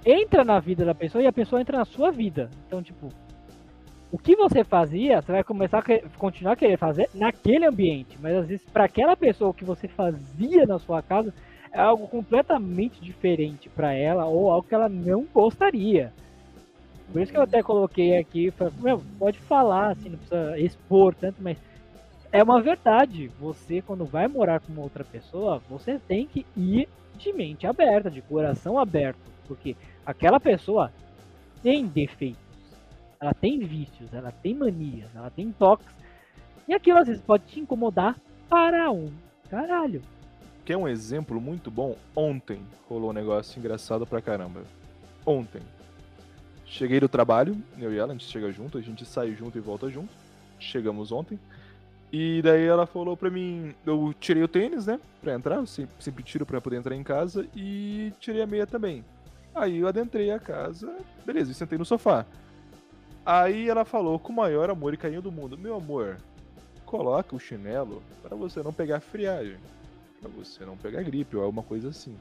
entra na vida da pessoa e a pessoa entra na sua vida. Então, tipo, o que você fazia, você vai começar a continuar a querer fazer naquele ambiente, mas às vezes para aquela pessoa o que você fazia na sua casa é algo completamente diferente para ela ou algo que ela não gostaria. Por isso que eu até coloquei aqui, meu, pode falar, assim, não precisa expor tanto, mas é uma verdade. Você, quando vai morar com outra pessoa, você tem que ir de mente aberta, de coração aberto. Porque aquela pessoa tem defeitos, ela tem vícios, ela tem manias, ela tem toques. E aquilo às vezes pode te incomodar para um caralho. Quer um exemplo muito bom? Ontem rolou um negócio engraçado pra caramba. Ontem. Cheguei do trabalho, eu e ela, a gente chega junto, a gente sai junto e volta junto. Chegamos ontem. E daí ela falou pra mim, eu tirei o tênis, né, pra entrar, eu sempre, tiro pra poder entrar em casa, e tirei a meia também. Aí eu adentrei a casa, beleza, e sentei no sofá. Aí ela falou com o maior amor e carinho do mundo, meu amor, coloca o chinelo para você não pegar friagem, para você não pegar gripe ou alguma coisa assim.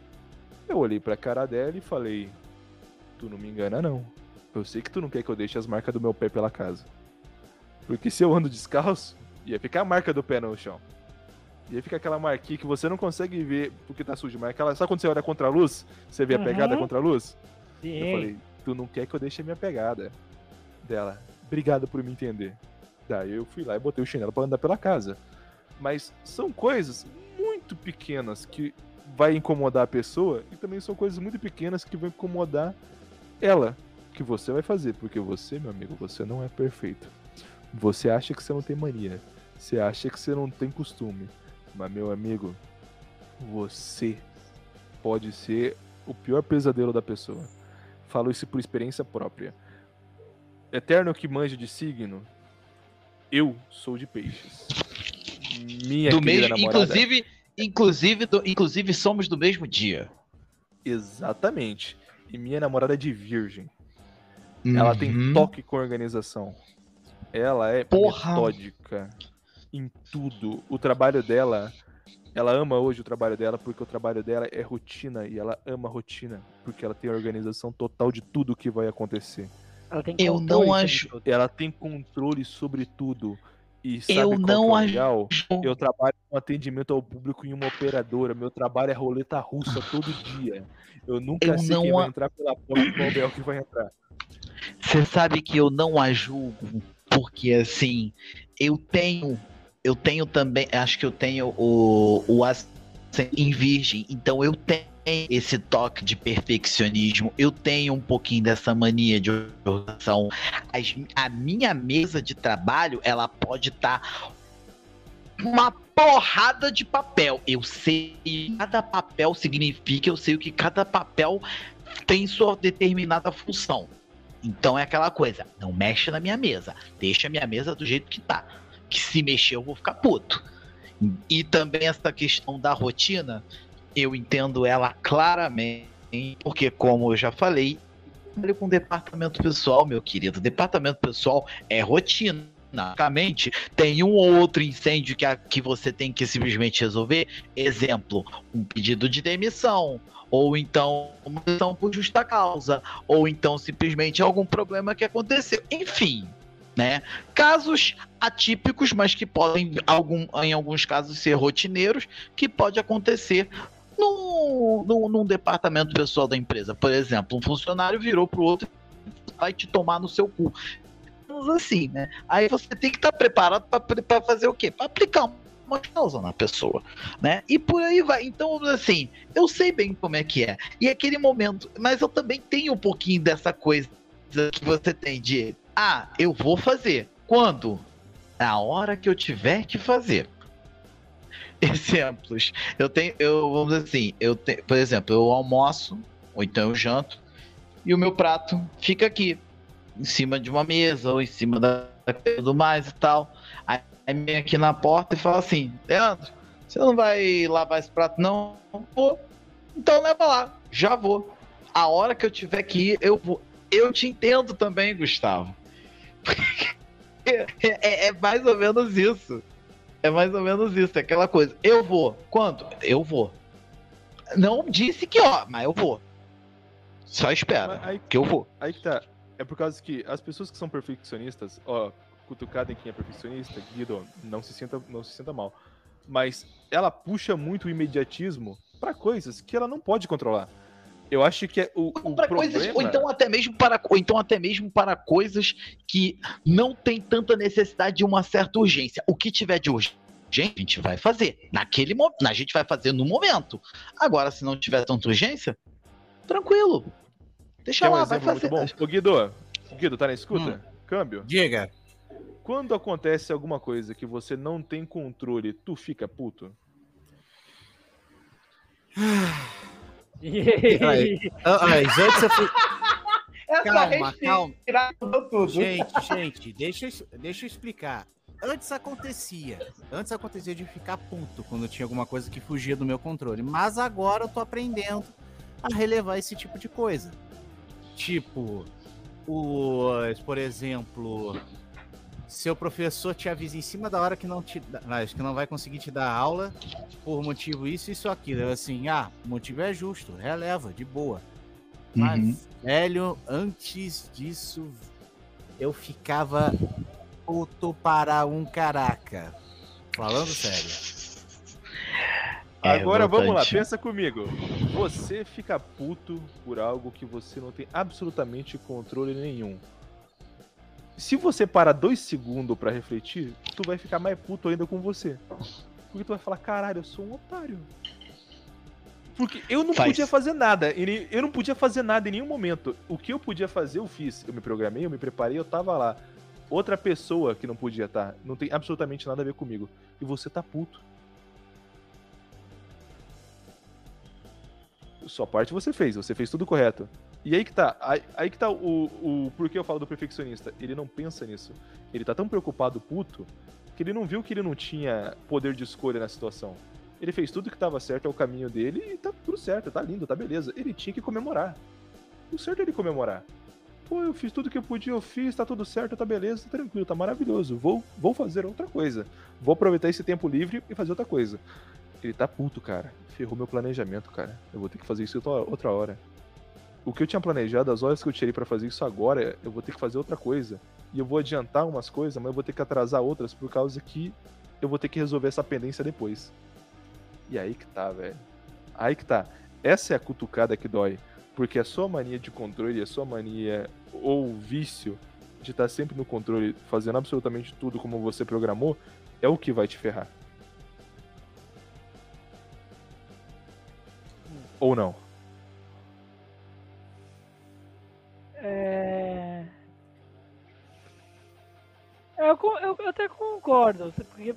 Eu olhei pra cara dela e falei, tu não me engana não. Eu sei que tu não quer que eu deixe as marcas do meu pé pela casa. Porque se eu ando descalço, ia ficar a marca do pé no chão. Ia ficar aquela marquinha que você não consegue ver porque tá sujo. Mas aquela, sabe quando você olha contra a luz? Você vê a Uhum. pegada contra a luz? Eu Sim. falei, tu não quer que eu deixe a minha pegada. Dela, obrigado por me entender. Daí eu fui lá e botei o chinelo pra andar pela casa. Mas são coisas muito pequenas que vai incomodar a pessoa e também são coisas muito pequenas que vão incomodar ela. Que você vai fazer, porque você, meu amigo, você não é perfeito. Você acha que você não tem mania. Você acha que você não tem costume. Mas, meu amigo, você pode ser o pior pesadelo da pessoa. Falo isso por experiência própria. Eterno que manja de signo, eu sou de peixes. Minha do mesmo, namorada. inclusive, inclusive, do- inclusive somos do mesmo dia. Exatamente. E minha namorada é de virgem. Ela tem Uhum. toque com organização. Ela é Porra. metódica em tudo. O trabalho dela, ela ama hoje o trabalho dela porque o trabalho dela é rotina e ela ama rotina porque ela tem a organização total de tudo que vai acontecer. Ela tem Eu controle não sobre acho- tudo. Ela tem controle sobre tudo. E sabe Eu não é o acho-? Eu trabalho com atendimento ao público em uma operadora. Meu trabalho é roleta russa todo dia. Eu nunca Eu sei não quem vai a- entrar pela porta e qual bel que vai entrar. Você sabe que eu não a julgo, porque assim, eu tenho, eu tenho também, acho que eu tenho o, o em virgem, então eu tenho esse toque de perfeccionismo, eu tenho um pouquinho dessa mania de organização. As- a minha mesa de trabalho, ela pode estar uma porrada de papel. Eu sei que cada papel significa, eu sei o que cada papel tem sua determinada função. Então é aquela coisa, não mexe na minha mesa, deixa a minha mesa do jeito que tá. Que se mexer eu vou ficar puto. E também essa questão da rotina, eu entendo ela claramente, porque como eu já falei, trabalho com departamento pessoal, meu querido. Departamento pessoal é rotina. Basicamente, tem um ou outro incêndio que, a- que você tem que simplesmente resolver. Exemplo, um pedido de demissão, ou então uma demissão por justa causa, ou então simplesmente algum problema que aconteceu. Enfim, né? Casos atípicos, mas que podem, algum, em alguns casos, ser rotineiros, que pode acontecer no, num departamento pessoal da empresa. Por exemplo, um funcionário virou pro outro e vai te tomar no seu cu. Assim, né? Aí você tem que estar preparado para fazer o quê? Para aplicar uma causa na pessoa, né? E por aí vai. Então, assim, eu sei bem como é que é. E aquele momento, mas eu também tenho um pouquinho dessa coisa que você tem de, ah, eu vou fazer. Quando? Na hora que eu tiver que fazer. Exemplos. Eu tenho, eu vamos dizer assim, eu tenho, por exemplo, eu almoço ou então eu janto e o meu prato fica aqui em cima de uma mesa ou em cima da tudo mais e tal. Aí vem aqui na porta e fala assim, Leandro, você não vai lavar esse prato não? Vou. Então leva lá, já vou. A hora que eu tiver que ir, eu vou. Eu te entendo também, Gustavo. É, é- é mais ou menos isso. É mais ou menos isso, é aquela coisa. Eu vou. Quando? Eu vou. Não disse que ó, mas eu vou. Só espera, aí, que eu vou. aí que tá. É por causa que as pessoas que são perfeccionistas, ó, cutucada em quem é perfeccionista, Guido, não se sinta, não se sinta mal. Mas ela puxa muito o imediatismo pra coisas que ela não pode controlar. Eu acho que é o, o para problema... coisas, ou então até mesmo para ou então até mesmo para coisas que não tem tanta necessidade de uma certa urgência. O que tiver de urgência, a gente vai fazer. Naquele momento, a gente vai fazer no momento. Agora, se não tiver tanta urgência, tranquilo. Deixa Quer um lá, vai exemplo fazer. muito bom? Ô, Guido, Guido, tá na escuta? Câmbio. Diga. Quando acontece alguma coisa que você não tem controle, tu fica puto? E- Ah, Mas antes eu fui... Calma, calma. tudo. Gente, gente, deixa, eu- deixa eu explicar. Antes acontecia. Antes acontecia de ficar puto quando tinha alguma coisa que fugia do meu controle. Mas agora eu tô aprendendo a relevar esse tipo de coisa. Tipo, o, por exemplo, seu professor te avisa em cima da hora que não te dá- mas que não vai conseguir te dar aula por motivo isso, isso, aquilo. Eu assim, ah, o motivo é justo, releva, de boa. Mas, Uhum. velho, antes disso, eu ficava puto para um caraca. Falando sério. É Agora vamos lá, pensa comigo. Você fica puto por algo que você não tem absolutamente controle nenhum. Se você parar dois segundos pra refletir, tu vai ficar mais puto ainda com você. Porque tu vai falar, caralho, eu sou um otário. Porque eu não Faz. podia fazer nada. Eu não podia fazer nada em nenhum momento. O que eu podia fazer, eu fiz. Eu me programei, eu me preparei, eu tava lá. Outra pessoa que não podia estar, não tem absolutamente nada a ver comigo. E você tá puto. Sua parte você fez, você fez tudo correto. E aí que tá, aí, aí que tá o, o porquê eu falo do perfeccionista. Ele não pensa nisso. Ele tá tão preocupado, puto, que ele não viu que ele não tinha poder de escolha na situação. Ele fez tudo que tava certo, é o caminho dele, e tá tudo certo, tá lindo, tá beleza. Ele tinha que comemorar. O certo é ele comemorar. Pô, eu fiz tudo que eu podia, eu fiz, tá tudo certo, tá beleza, tá tranquilo, tá maravilhoso. Vou, vou fazer outra coisa. Vou aproveitar esse tempo livre e fazer outra coisa. Ele tá puto, cara. Ferrou meu planejamento, cara. Eu vou ter que fazer isso outra hora. O que eu tinha planejado, as horas que eu tirei pra fazer isso agora, eu vou ter que fazer outra coisa. E eu vou adiantar umas coisas, mas eu vou ter que atrasar outras por causa que eu vou ter que resolver essa pendência depois. E aí que tá, velho. Aí que tá. Essa é a cutucada que dói. Porque a sua mania de controle, a sua mania ou vício de estar sempre no controle, fazendo absolutamente tudo como você programou, é o que vai te ferrar. Ou não? Até concordo, porque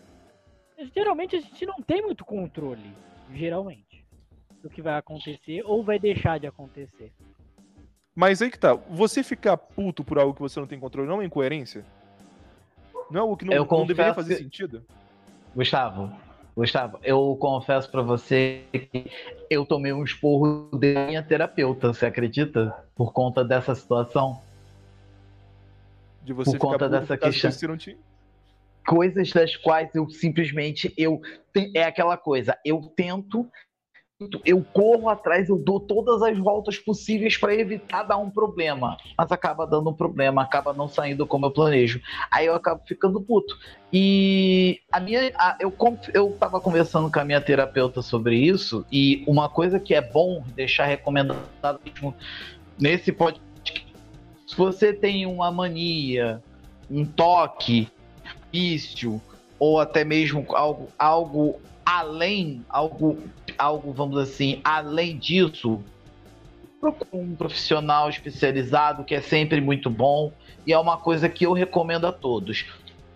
geralmente a gente não tem muito controle, geralmente, do que vai acontecer ou vai deixar de acontecer. Mas aí que tá. Você ficar puto por algo que você não tem controle não é incoerência? Não é algo que não, Eu não deveria fazer que- sentido? Gustavo, Gustavo, eu confesso pra você que eu tomei um esporro da minha terapeuta, você acredita? Por conta dessa situação. De você Por ficar conta puto dessa causa que questão. você não tinha- Coisas das quais eu simplesmente eu é aquela coisa, eu tento eu corro atrás, eu dou todas as voltas possíveis para evitar dar um problema, mas acaba dando um problema, acaba não saindo como eu planejo. Aí eu acabo ficando puto. E a minha, a- eu eu tava conversando com a minha terapeuta sobre isso e uma coisa que é bom deixar recomendado mesmo nesse podcast, se você tem uma mania, um toque, vício ou até mesmo algo, algo além, algo, algo, vamos assim, além disso, procure um profissional especializado que é sempre muito bom e é uma coisa que eu recomendo a todos.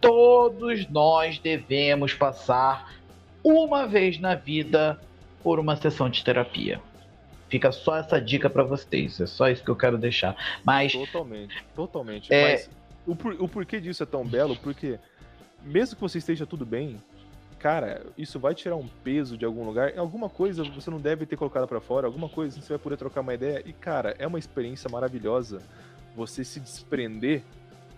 Todos nós devemos passar uma vez na vida por uma sessão de terapia. Fica só essa dica para vocês, é só isso que eu quero deixar. Mas Totalmente, totalmente. É. Mas o, por- o porquê disso é tão belo, porque mesmo que você esteja tudo bem, cara, isso vai tirar um peso de algum lugar. Alguma coisa você não deve ter colocado pra fora, alguma coisa você vai poder trocar uma ideia. E, cara, é uma experiência maravilhosa você se desprender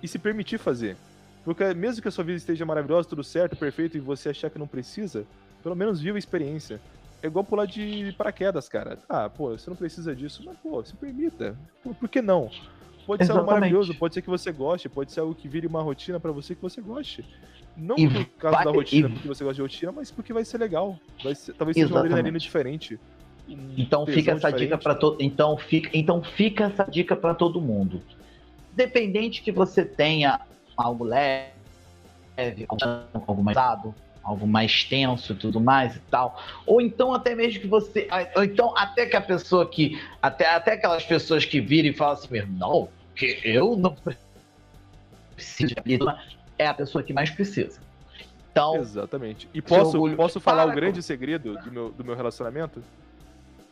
e se permitir fazer. Porque mesmo que a sua vida esteja maravilhosa, tudo certo, perfeito, e você achar que não precisa, pelo menos viva a experiência. É igual pular de paraquedas, cara. Ah, pô, você não precisa disso, mas, pô, se permita. Pô, por que não? Pode ser algo Exatamente. maravilhoso, pode ser que você goste, pode ser algo que vire uma rotina pra você que você goste. Não E por causa vai- da rotina, e- porque você gosta de rotina, mas porque vai ser legal. Vai ser, talvez seja uma Exatamente. adrenalina diferente. um Então fica essa dica diferente. para todo, então fica, então fica essa dica para todo mundo. Dependente que você tenha algo leve, algo mais pesado, algo mais tenso e tudo mais e tal, ou então até mesmo que você, ou então até que a pessoa que até até aquelas pessoas que viram e falam assim, não, que eu não preciso de ajuda", é a pessoa que mais precisa. Então, Exatamente. E posso, orgulho- posso falar Para o com- grande segredo do meu, do meu relacionamento?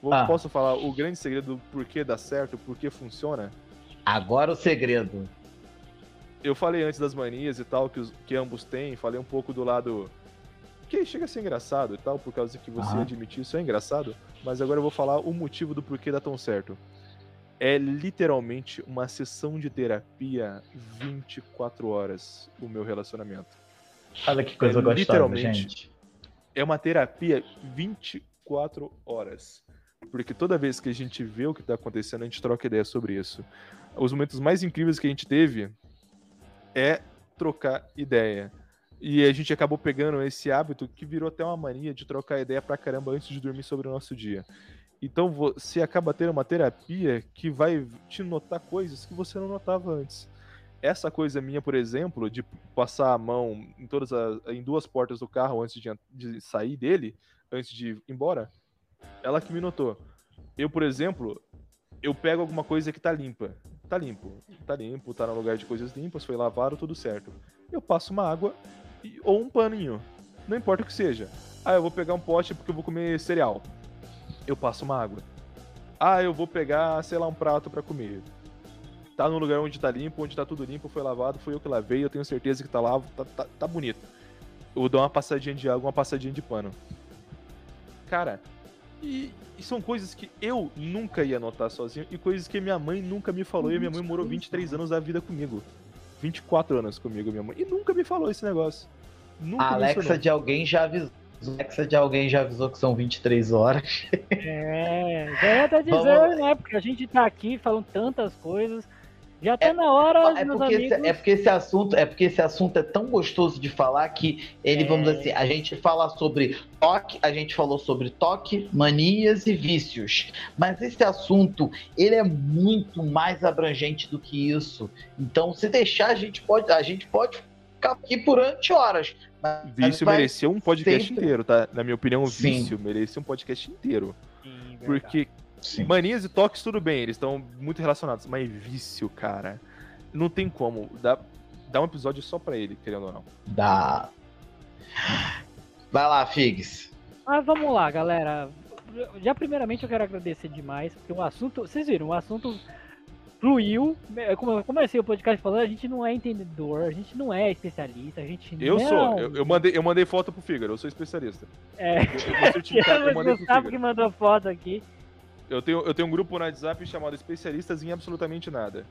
Vou- Ah. Posso falar o grande segredo do porquê dá certo, porquê funciona? agora o segredo. Eu falei antes das manias e tal, que, os- que ambos têm, falei um pouco do lado. Que chega a ser engraçado e tal, por causa que você Aham. admitir isso é engraçado, mas agora eu vou falar o motivo do porquê dá tão certo. É literalmente uma sessão de terapia 24 horas o meu relacionamento. Olha que coisa É, gostosa, literalmente. gente. é uma terapia 24 horas. Porque toda vez que a gente vê o que tá acontecendo, a gente troca ideia sobre isso. Os momentos mais incríveis que a gente teve é trocar ideia. E a gente acabou pegando esse hábito que virou até uma mania de trocar ideia pra caramba antes de dormir sobre o nosso dia. Então você acaba tendo uma terapia que vai te notar coisas que você não notava antes. Essa coisa minha, por exemplo, de passar a mão em todas as, em duas portas do carro antes de, de sair dele, antes de ir embora, ela que me notou. Eu, por exemplo, eu pego alguma coisa que tá limpa. Tá limpo. Tá limpo, tá no lugar de coisas limpas, foi lavado, tudo certo. Eu passo uma água e- ou um paninho. Não importa o que seja. Ah, eu vou pegar um pote porque eu vou comer cereal. Eu passo uma água. Ah, eu vou pegar, sei lá, um prato pra comer. Tá no lugar onde tá limpo, onde tá tudo limpo, foi lavado, foi eu que lavei, eu tenho certeza que tá lá, tá, tá, tá bonito. Eu dou uma passadinha de água, uma passadinha de pano. Cara, e, e são coisas que eu nunca ia notar sozinho e coisas que minha mãe nunca me falou. E a minha mãe morou 23 anos da vida comigo. 24 anos comigo, minha mãe. E nunca me falou esse negócio. Nunca A Alexa de alguém já avisou. A Alexa de alguém já avisou que são 23 horas. É, já ia até dizer, Vamos- né? Porque a gente tá aqui falando tantas coisas. Já tá na hora, É meus porque, amigos. esse, é porque esse assunto é porque esse assunto é tão gostoso de falar que ele, É. vamos dizer assim, a gente fala sobre toque, a gente falou sobre toque, manias e vícios. Mas esse assunto, ele é muito mais abrangente do que isso. Então, se deixar, a gente pode, a gente pode ficar aqui por horas. Mas Vício vai merecia um podcast sempre- inteiro, tá? Na minha opinião, o Sim. vício merecia um podcast inteiro. Sim, verdade. Porque Sim. manias e toques, tudo bem, eles estão muito relacionados. Mas vício, cara, não tem como. Dá, dá um episódio só pra ele, querendo ou não. Dá. Vai lá, Figs. Mas vamos lá, galera. Já primeiramente eu quero agradecer demais, porque o assunto, vocês viram, o assunto fluiu. É Como eu comecei o podcast falando, a gente não é entendedor, a gente não é especialista, a gente Eu não... sou, eu, eu mandei, eu mandei foto pro Fígaro, eu sou especialista. É, Eu, eu, eu mandei Gustavo que mandou foto aqui. Eu tenho, eu tenho um grupo no WhatsApp chamado Especialistas em Absolutamente Nada.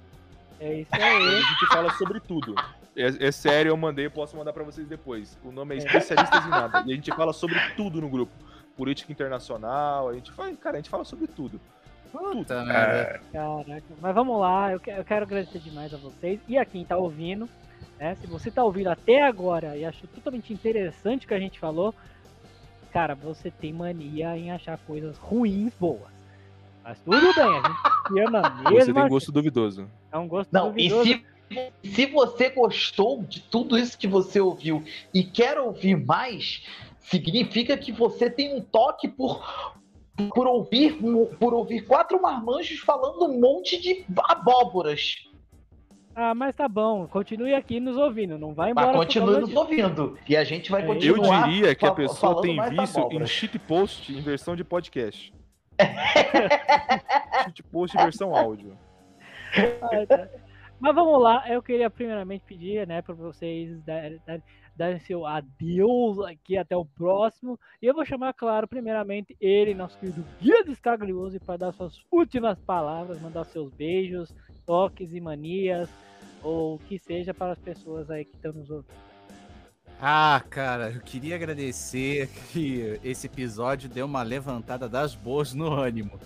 É isso onde A aí. gente fala sobre tudo. É, é sério, eu mandei, eu posso mandar pra vocês depois. O nome é Especialistas em Nada. E a gente fala sobre tudo no grupo. Política internacional, a gente fala, cara, a gente fala sobre tudo. Puta merda. Caraca, mas vamos lá, eu que- eu quero agradecer demais a vocês e a quem tá ouvindo. Né? Se você tá ouvindo até agora e achou totalmente interessante o que a gente falou, cara, você tem mania em achar coisas ruins boas. Mas tudo bem, a gente ama mesmo. Você tem assim. gosto duvidoso. É um gosto Não, e duvidoso. se, se você gostou de tudo isso que você ouviu e quer ouvir mais, significa que você tem um toque por, por ouvir por ouvir quatro marmanjos falando um monte de abóboras. Ah, mas tá bom, continue aqui nos ouvindo, não vai Mas embora. por continue nos disso. ouvindo. E a gente vai É, Eu continuar. diria que a pessoa tem vício em abóboras. shitpost em versão de podcast. shitpost em versão áudio. Ah, tá. Mas vamos lá, eu queria primeiramente pedir, né, para vocês darem dar, seu adeus aqui até o próximo. E eu vou chamar, claro, primeiramente ele, nosso querido Guia Descaglioso, para dar suas últimas palavras, mandar seus beijos, toques e manias, ou o que seja para as pessoas aí que estão nos ouvindo. Ah, cara, eu queria agradecer que esse episódio deu uma levantada das boas no ânimo.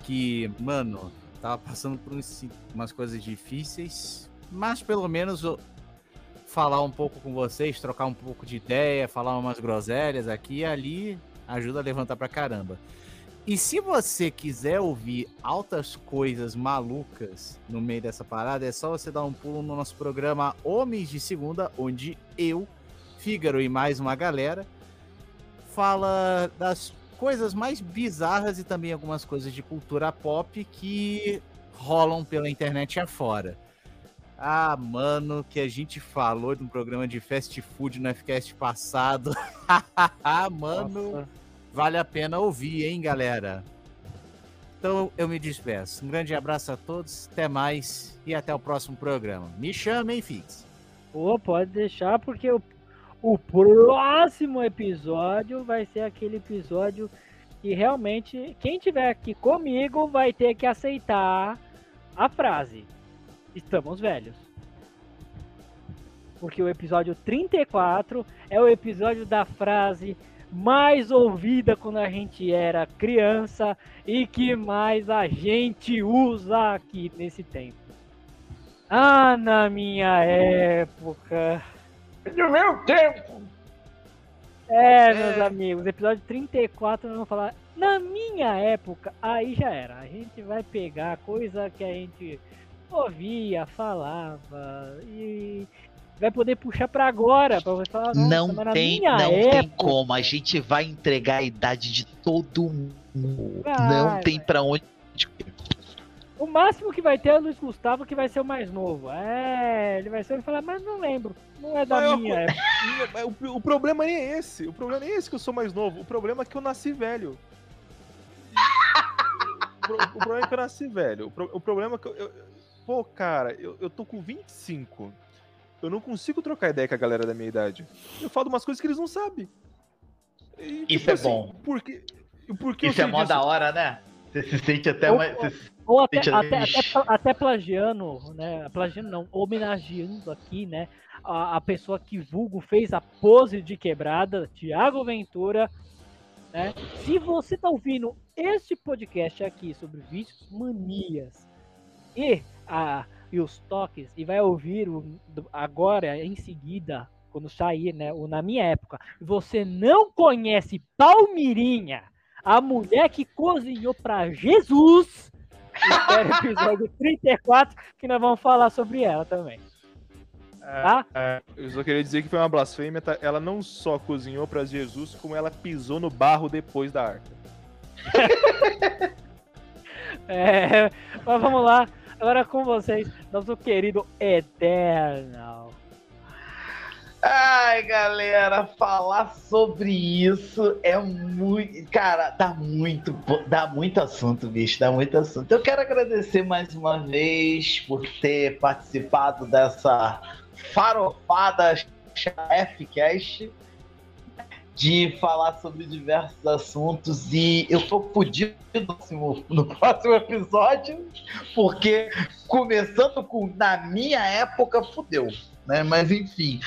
Que, mano, tava passando por uns- umas coisas difíceis, mas pelo menos falar um pouco com vocês, trocar um pouco de ideia, falar umas groselhas aqui e ali ajuda a levantar pra caramba. E se você quiser ouvir altas coisas malucas no meio dessa parada, é só você dar um pulo no nosso programa Homens de Segunda, onde eu, Fígaro e mais uma galera fala das coisas mais bizarras e também algumas coisas de cultura pop que rolam pela internet afora. Ah, mano, que a gente falou de um programa de fast food no FCast passado. ah, mano. Nossa. Vale a pena ouvir, hein, galera? Então eu me despeço. Um grande abraço a todos, até mais e até o próximo programa. Me chamem, Fix. Pô, pode deixar, porque o, o próximo episódio vai ser aquele episódio que realmente quem tiver aqui comigo vai ter que aceitar a frase: Estamos velhos. Porque o episódio 34 é o episódio da frase mais ouvida quando a gente era criança e que mais a gente usa aqui nesse tempo. Ah, na minha época. No meu tempo! É, É. meus amigos, episódio 34 nós vamos falar. Na minha época, aí já era. A gente vai pegar coisa que a gente ouvia, falava e vai poder puxar pra agora, pra você falar, "Nossa, Não tem, minha não época, tem como. A gente vai entregar a idade de todo mundo. Vai, não tem vai. pra onde. O máximo que vai ter é o Luiz Gustavo, que vai ser o mais novo. É, ele vai ser e falar, mas não lembro. Não é da eu- minha época. Mas O, o problema nem é esse. O problema nem é esse que eu sou mais novo. O problema é que eu nasci velho. O, pro- o problema é que eu nasci velho. O, pro- o problema é que eu, eu- Pô, cara, eu, eu tô com 25. Eu não consigo trocar ideia com a galera da minha idade. Eu falo umas coisas que eles não sabem. E, Isso é bom. Porque, porque eu Isso é mó disso? da hora, né? Você se sente até Ou- mais. Ou até, até, até, até plagiando, né? Plagiando não, homenageando aqui, né? A, a pessoa que vulgo fez a pose de quebrada, Tiago Ventura, né? Se você tá ouvindo este podcast aqui sobre vícios, manias e, a, e os toques, e vai ouvir o, agora, em seguida, quando sair, né? O Na Minha Época, você não conhece Palmirinha, a mulher que cozinhou para Jesus, espera o episódio 34, que nós vamos falar sobre ela também. Tá? Eu só queria dizer que foi uma blasfêmia. tá? Ela não só cozinhou pra Jesus, como ela pisou no barro depois da arca. É, mas vamos lá. Agora com vocês, nosso querido Eternal. Ai, galera, falar sobre isso é muito. Cara, dá muito, dá muito assunto, bicho, dá muito assunto. Eu quero agradecer mais uma vez por ter participado dessa farofada F-Cast de falar sobre diversos assuntos e eu tô fudido no próximo episódio porque começando com na minha época fudeu, né? Mas enfim,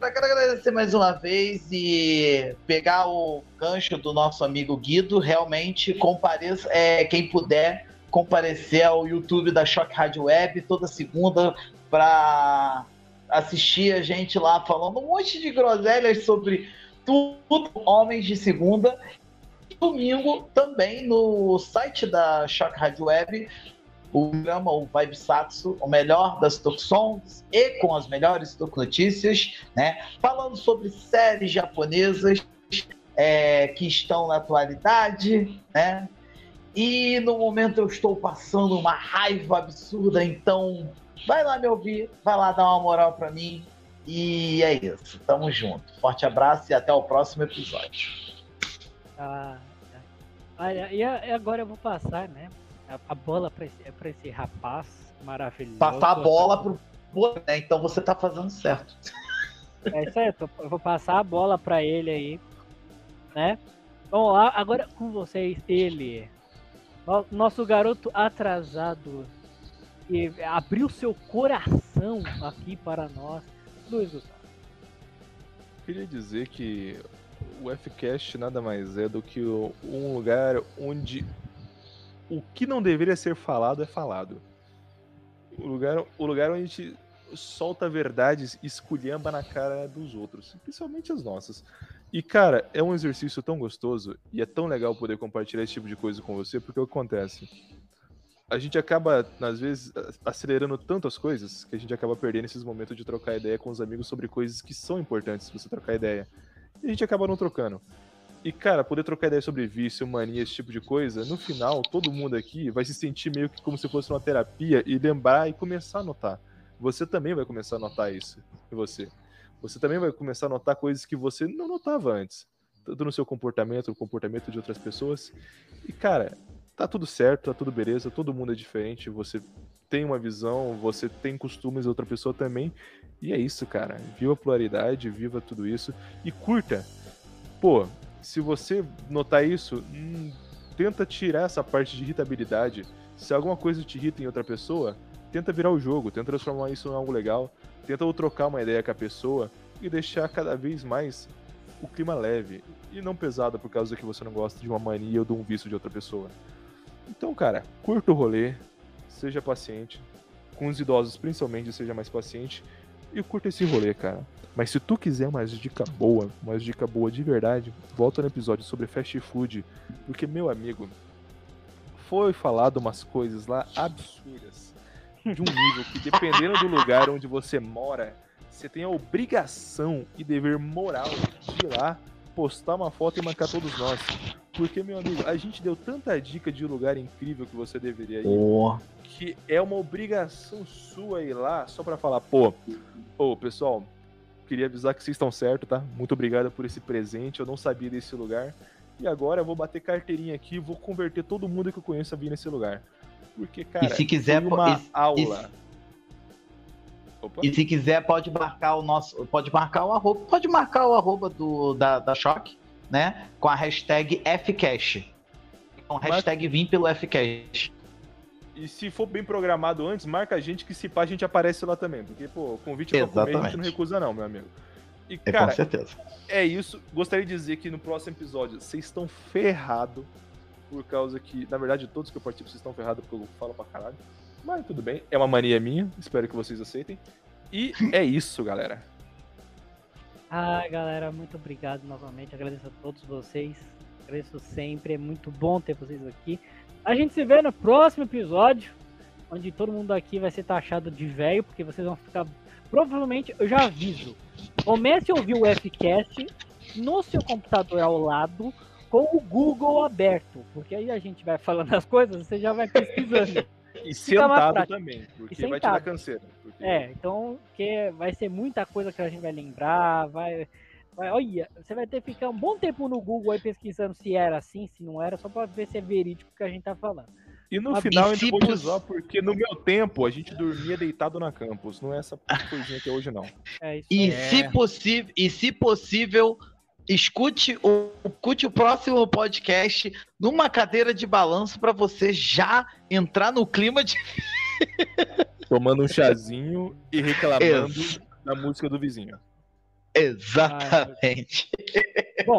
eu quero agradecer mais uma vez e pegar o gancho do nosso amigo Guido. Realmente, compareça, é, quem puder comparecer ao YouTube da Choque Rádio Web toda segunda para assistir a gente lá falando um monte de groselhas sobre tudo, Homens de Segunda. Domingo também no site da Choque Rádio Web o programa, o Vibe Satsu, o melhor das Tokusons e com as melhores Toku-notícias, né? Falando sobre séries japonesas é, que estão na atualidade, né? E no momento eu estou passando uma raiva absurda, então vai lá me ouvir, vai lá dar uma moral pra mim. E é isso, tamo junto. Forte abraço e até o próximo episódio. Ah, tá. Olha, e agora eu vou passar, né? A, a bola pra esse, pra esse rapaz maravilhoso. Passar a bola pro. Né? Então você tá fazendo certo. É isso aí, eu, tô- eu vou passar a bola pra ele aí, né? Vamos lá, agora com vocês, ele, no- nosso garoto atrasado, que abriu seu coração aqui para nós, Luiz Gustavo. Queria dizer que o Fcast nada mais é do que um lugar onde o que não deveria ser falado é falado. O lugar, o lugar onde a gente solta verdades e esculhamba na cara dos outros, principalmente as nossas. E, cara, é um exercício tão gostoso e é tão legal poder compartilhar esse tipo de coisa com você, porque o que acontece? A gente acaba, às vezes, acelerando tanto as coisas que a gente acaba perdendo esses momentos de trocar ideia com os amigos sobre coisas que são importantes você trocar ideia. E a gente acaba não trocando. E, cara, poder trocar ideia sobre vício, mania, esse tipo de coisa, no final, todo mundo aqui vai se sentir meio que como se fosse uma terapia e lembrar e começar a notar. Você também vai começar a notar isso em você. Você também vai começar a notar coisas que você não notava antes. Tanto no seu comportamento, no comportamento de outras pessoas. E, cara, tá tudo certo, tá tudo beleza, todo mundo é diferente, você tem uma visão, você tem costumes, outra pessoa também. E é isso, cara. Viva a pluralidade, viva tudo isso. E curta. Pô, se você notar isso, hum, tenta tirar essa parte de irritabilidade. Se alguma coisa te irrita em outra pessoa, tenta virar o jogo, tenta transformar isso em algo legal, tenta trocar uma ideia com a pessoa e deixar cada vez mais o clima leve e não pesado por causa que você não gosta de uma mania ou de um vício de outra pessoa. Então, cara, curta o rolê, seja paciente, com os idosos principalmente, seja mais paciente e curta esse rolê, cara. Mas se tu quiser umas dica boa, umas dica boa de verdade, volta no episódio sobre fast food, porque meu amigo, foi falado umas coisas lá absurdas, de um nível que dependendo do lugar onde você mora, você tem a obrigação e dever moral de ir lá postar uma foto e marcar todos nós. Porque, meu amigo, a gente deu tanta dica de lugar incrível que você deveria ir Pô, que é uma obrigação sua ir lá só pra falar, pô, ô pessoal, queria avisar que vocês estão certo, tá? Muito obrigado por esse presente, eu não sabia desse lugar. E agora eu vou bater carteirinha aqui e vou converter todo mundo que eu conheço a vir nesse lugar. Porque, cara, se quiser, uma e- aula. Opa. E se quiser, pode marcar o nosso. Pode marcar o arroba. Pode marcar o arroba do, da, da Choque, né? Com a hashtag FCash. Com a hashtag Vim pelo FCash. E se for bem programado antes, marca a gente que se pá a gente aparece lá também. Porque, pô, convite pra comer a gente Exatamente. não recusa não, meu amigo. E, É, cara, com certeza. É isso. Gostaria de dizer que no próximo episódio vocês estão ferrados. Por causa que, na verdade, todos que eu participo vocês estão ferrados porque eu falo pra caralho. Mas tudo bem. É uma mania minha. Espero que vocês aceitem. E é isso, galera. Ah, galera, muito obrigado novamente. Agradeço a todos vocês. Agradeço sempre. É muito bom ter vocês aqui. A gente se vê no próximo episódio, onde todo mundo aqui vai ser taxado de velho, porque vocês vão ficar. Provavelmente, eu já aviso. Comece a ouvir o Fcast no seu computador ao lado, com o Google aberto, porque aí a gente vai falando as coisas, você já vai pesquisando. E Fica sentado também, porque vai te dar canseira. Porque É, então que vai ser muita coisa que a gente vai lembrar, vai- olha, você vai ter que ficar um bom tempo no Google aí pesquisando se era assim, se não era, só pra ver se é verídico o que a gente tá falando. E no Mas final e ainda vou zoar, porque no meu tempo a gente dormia deitado na campus. Não é essa coisinha que é hoje, não. É isso E. É. se possível, e se possível, escute o, escute o próximo podcast numa cadeira de balanço para você já entrar no clima de Tomando um chazinho e reclamando Ex- da música do vizinho. Exatamente. Bom,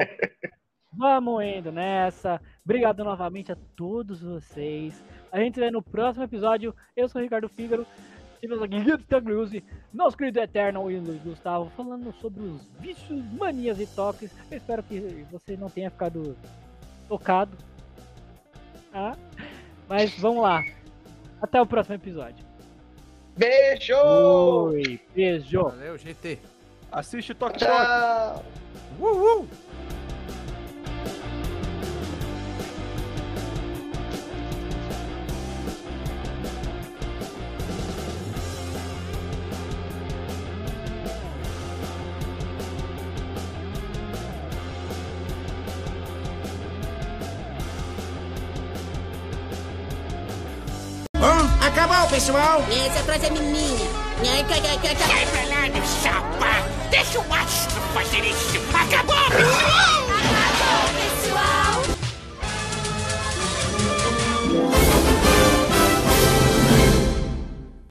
vamos indo nessa. Obrigado novamente a todos vocês. A gente se vê no próximo episódio. Eu sou o Ricardo Fígaro. Tivemos aqui Guido Tagliuzzi, nosso querido Eternal e Luiz Gustavo, falando sobre os vícios, manias e toques. Eu espero que você não tenha ficado tocado. Tá? Mas vamos lá. Até o próximo episódio. Beijo! Oi, beijo. Valeu, GT. Assiste Toque Toque. Tchau! Uhul! Acabou, pessoal! Esse atrás é menininha. Ai, cai, cai, cai, cai. Sai pra lá, meu chapa! Deixa o macho fazer isso! Acabou!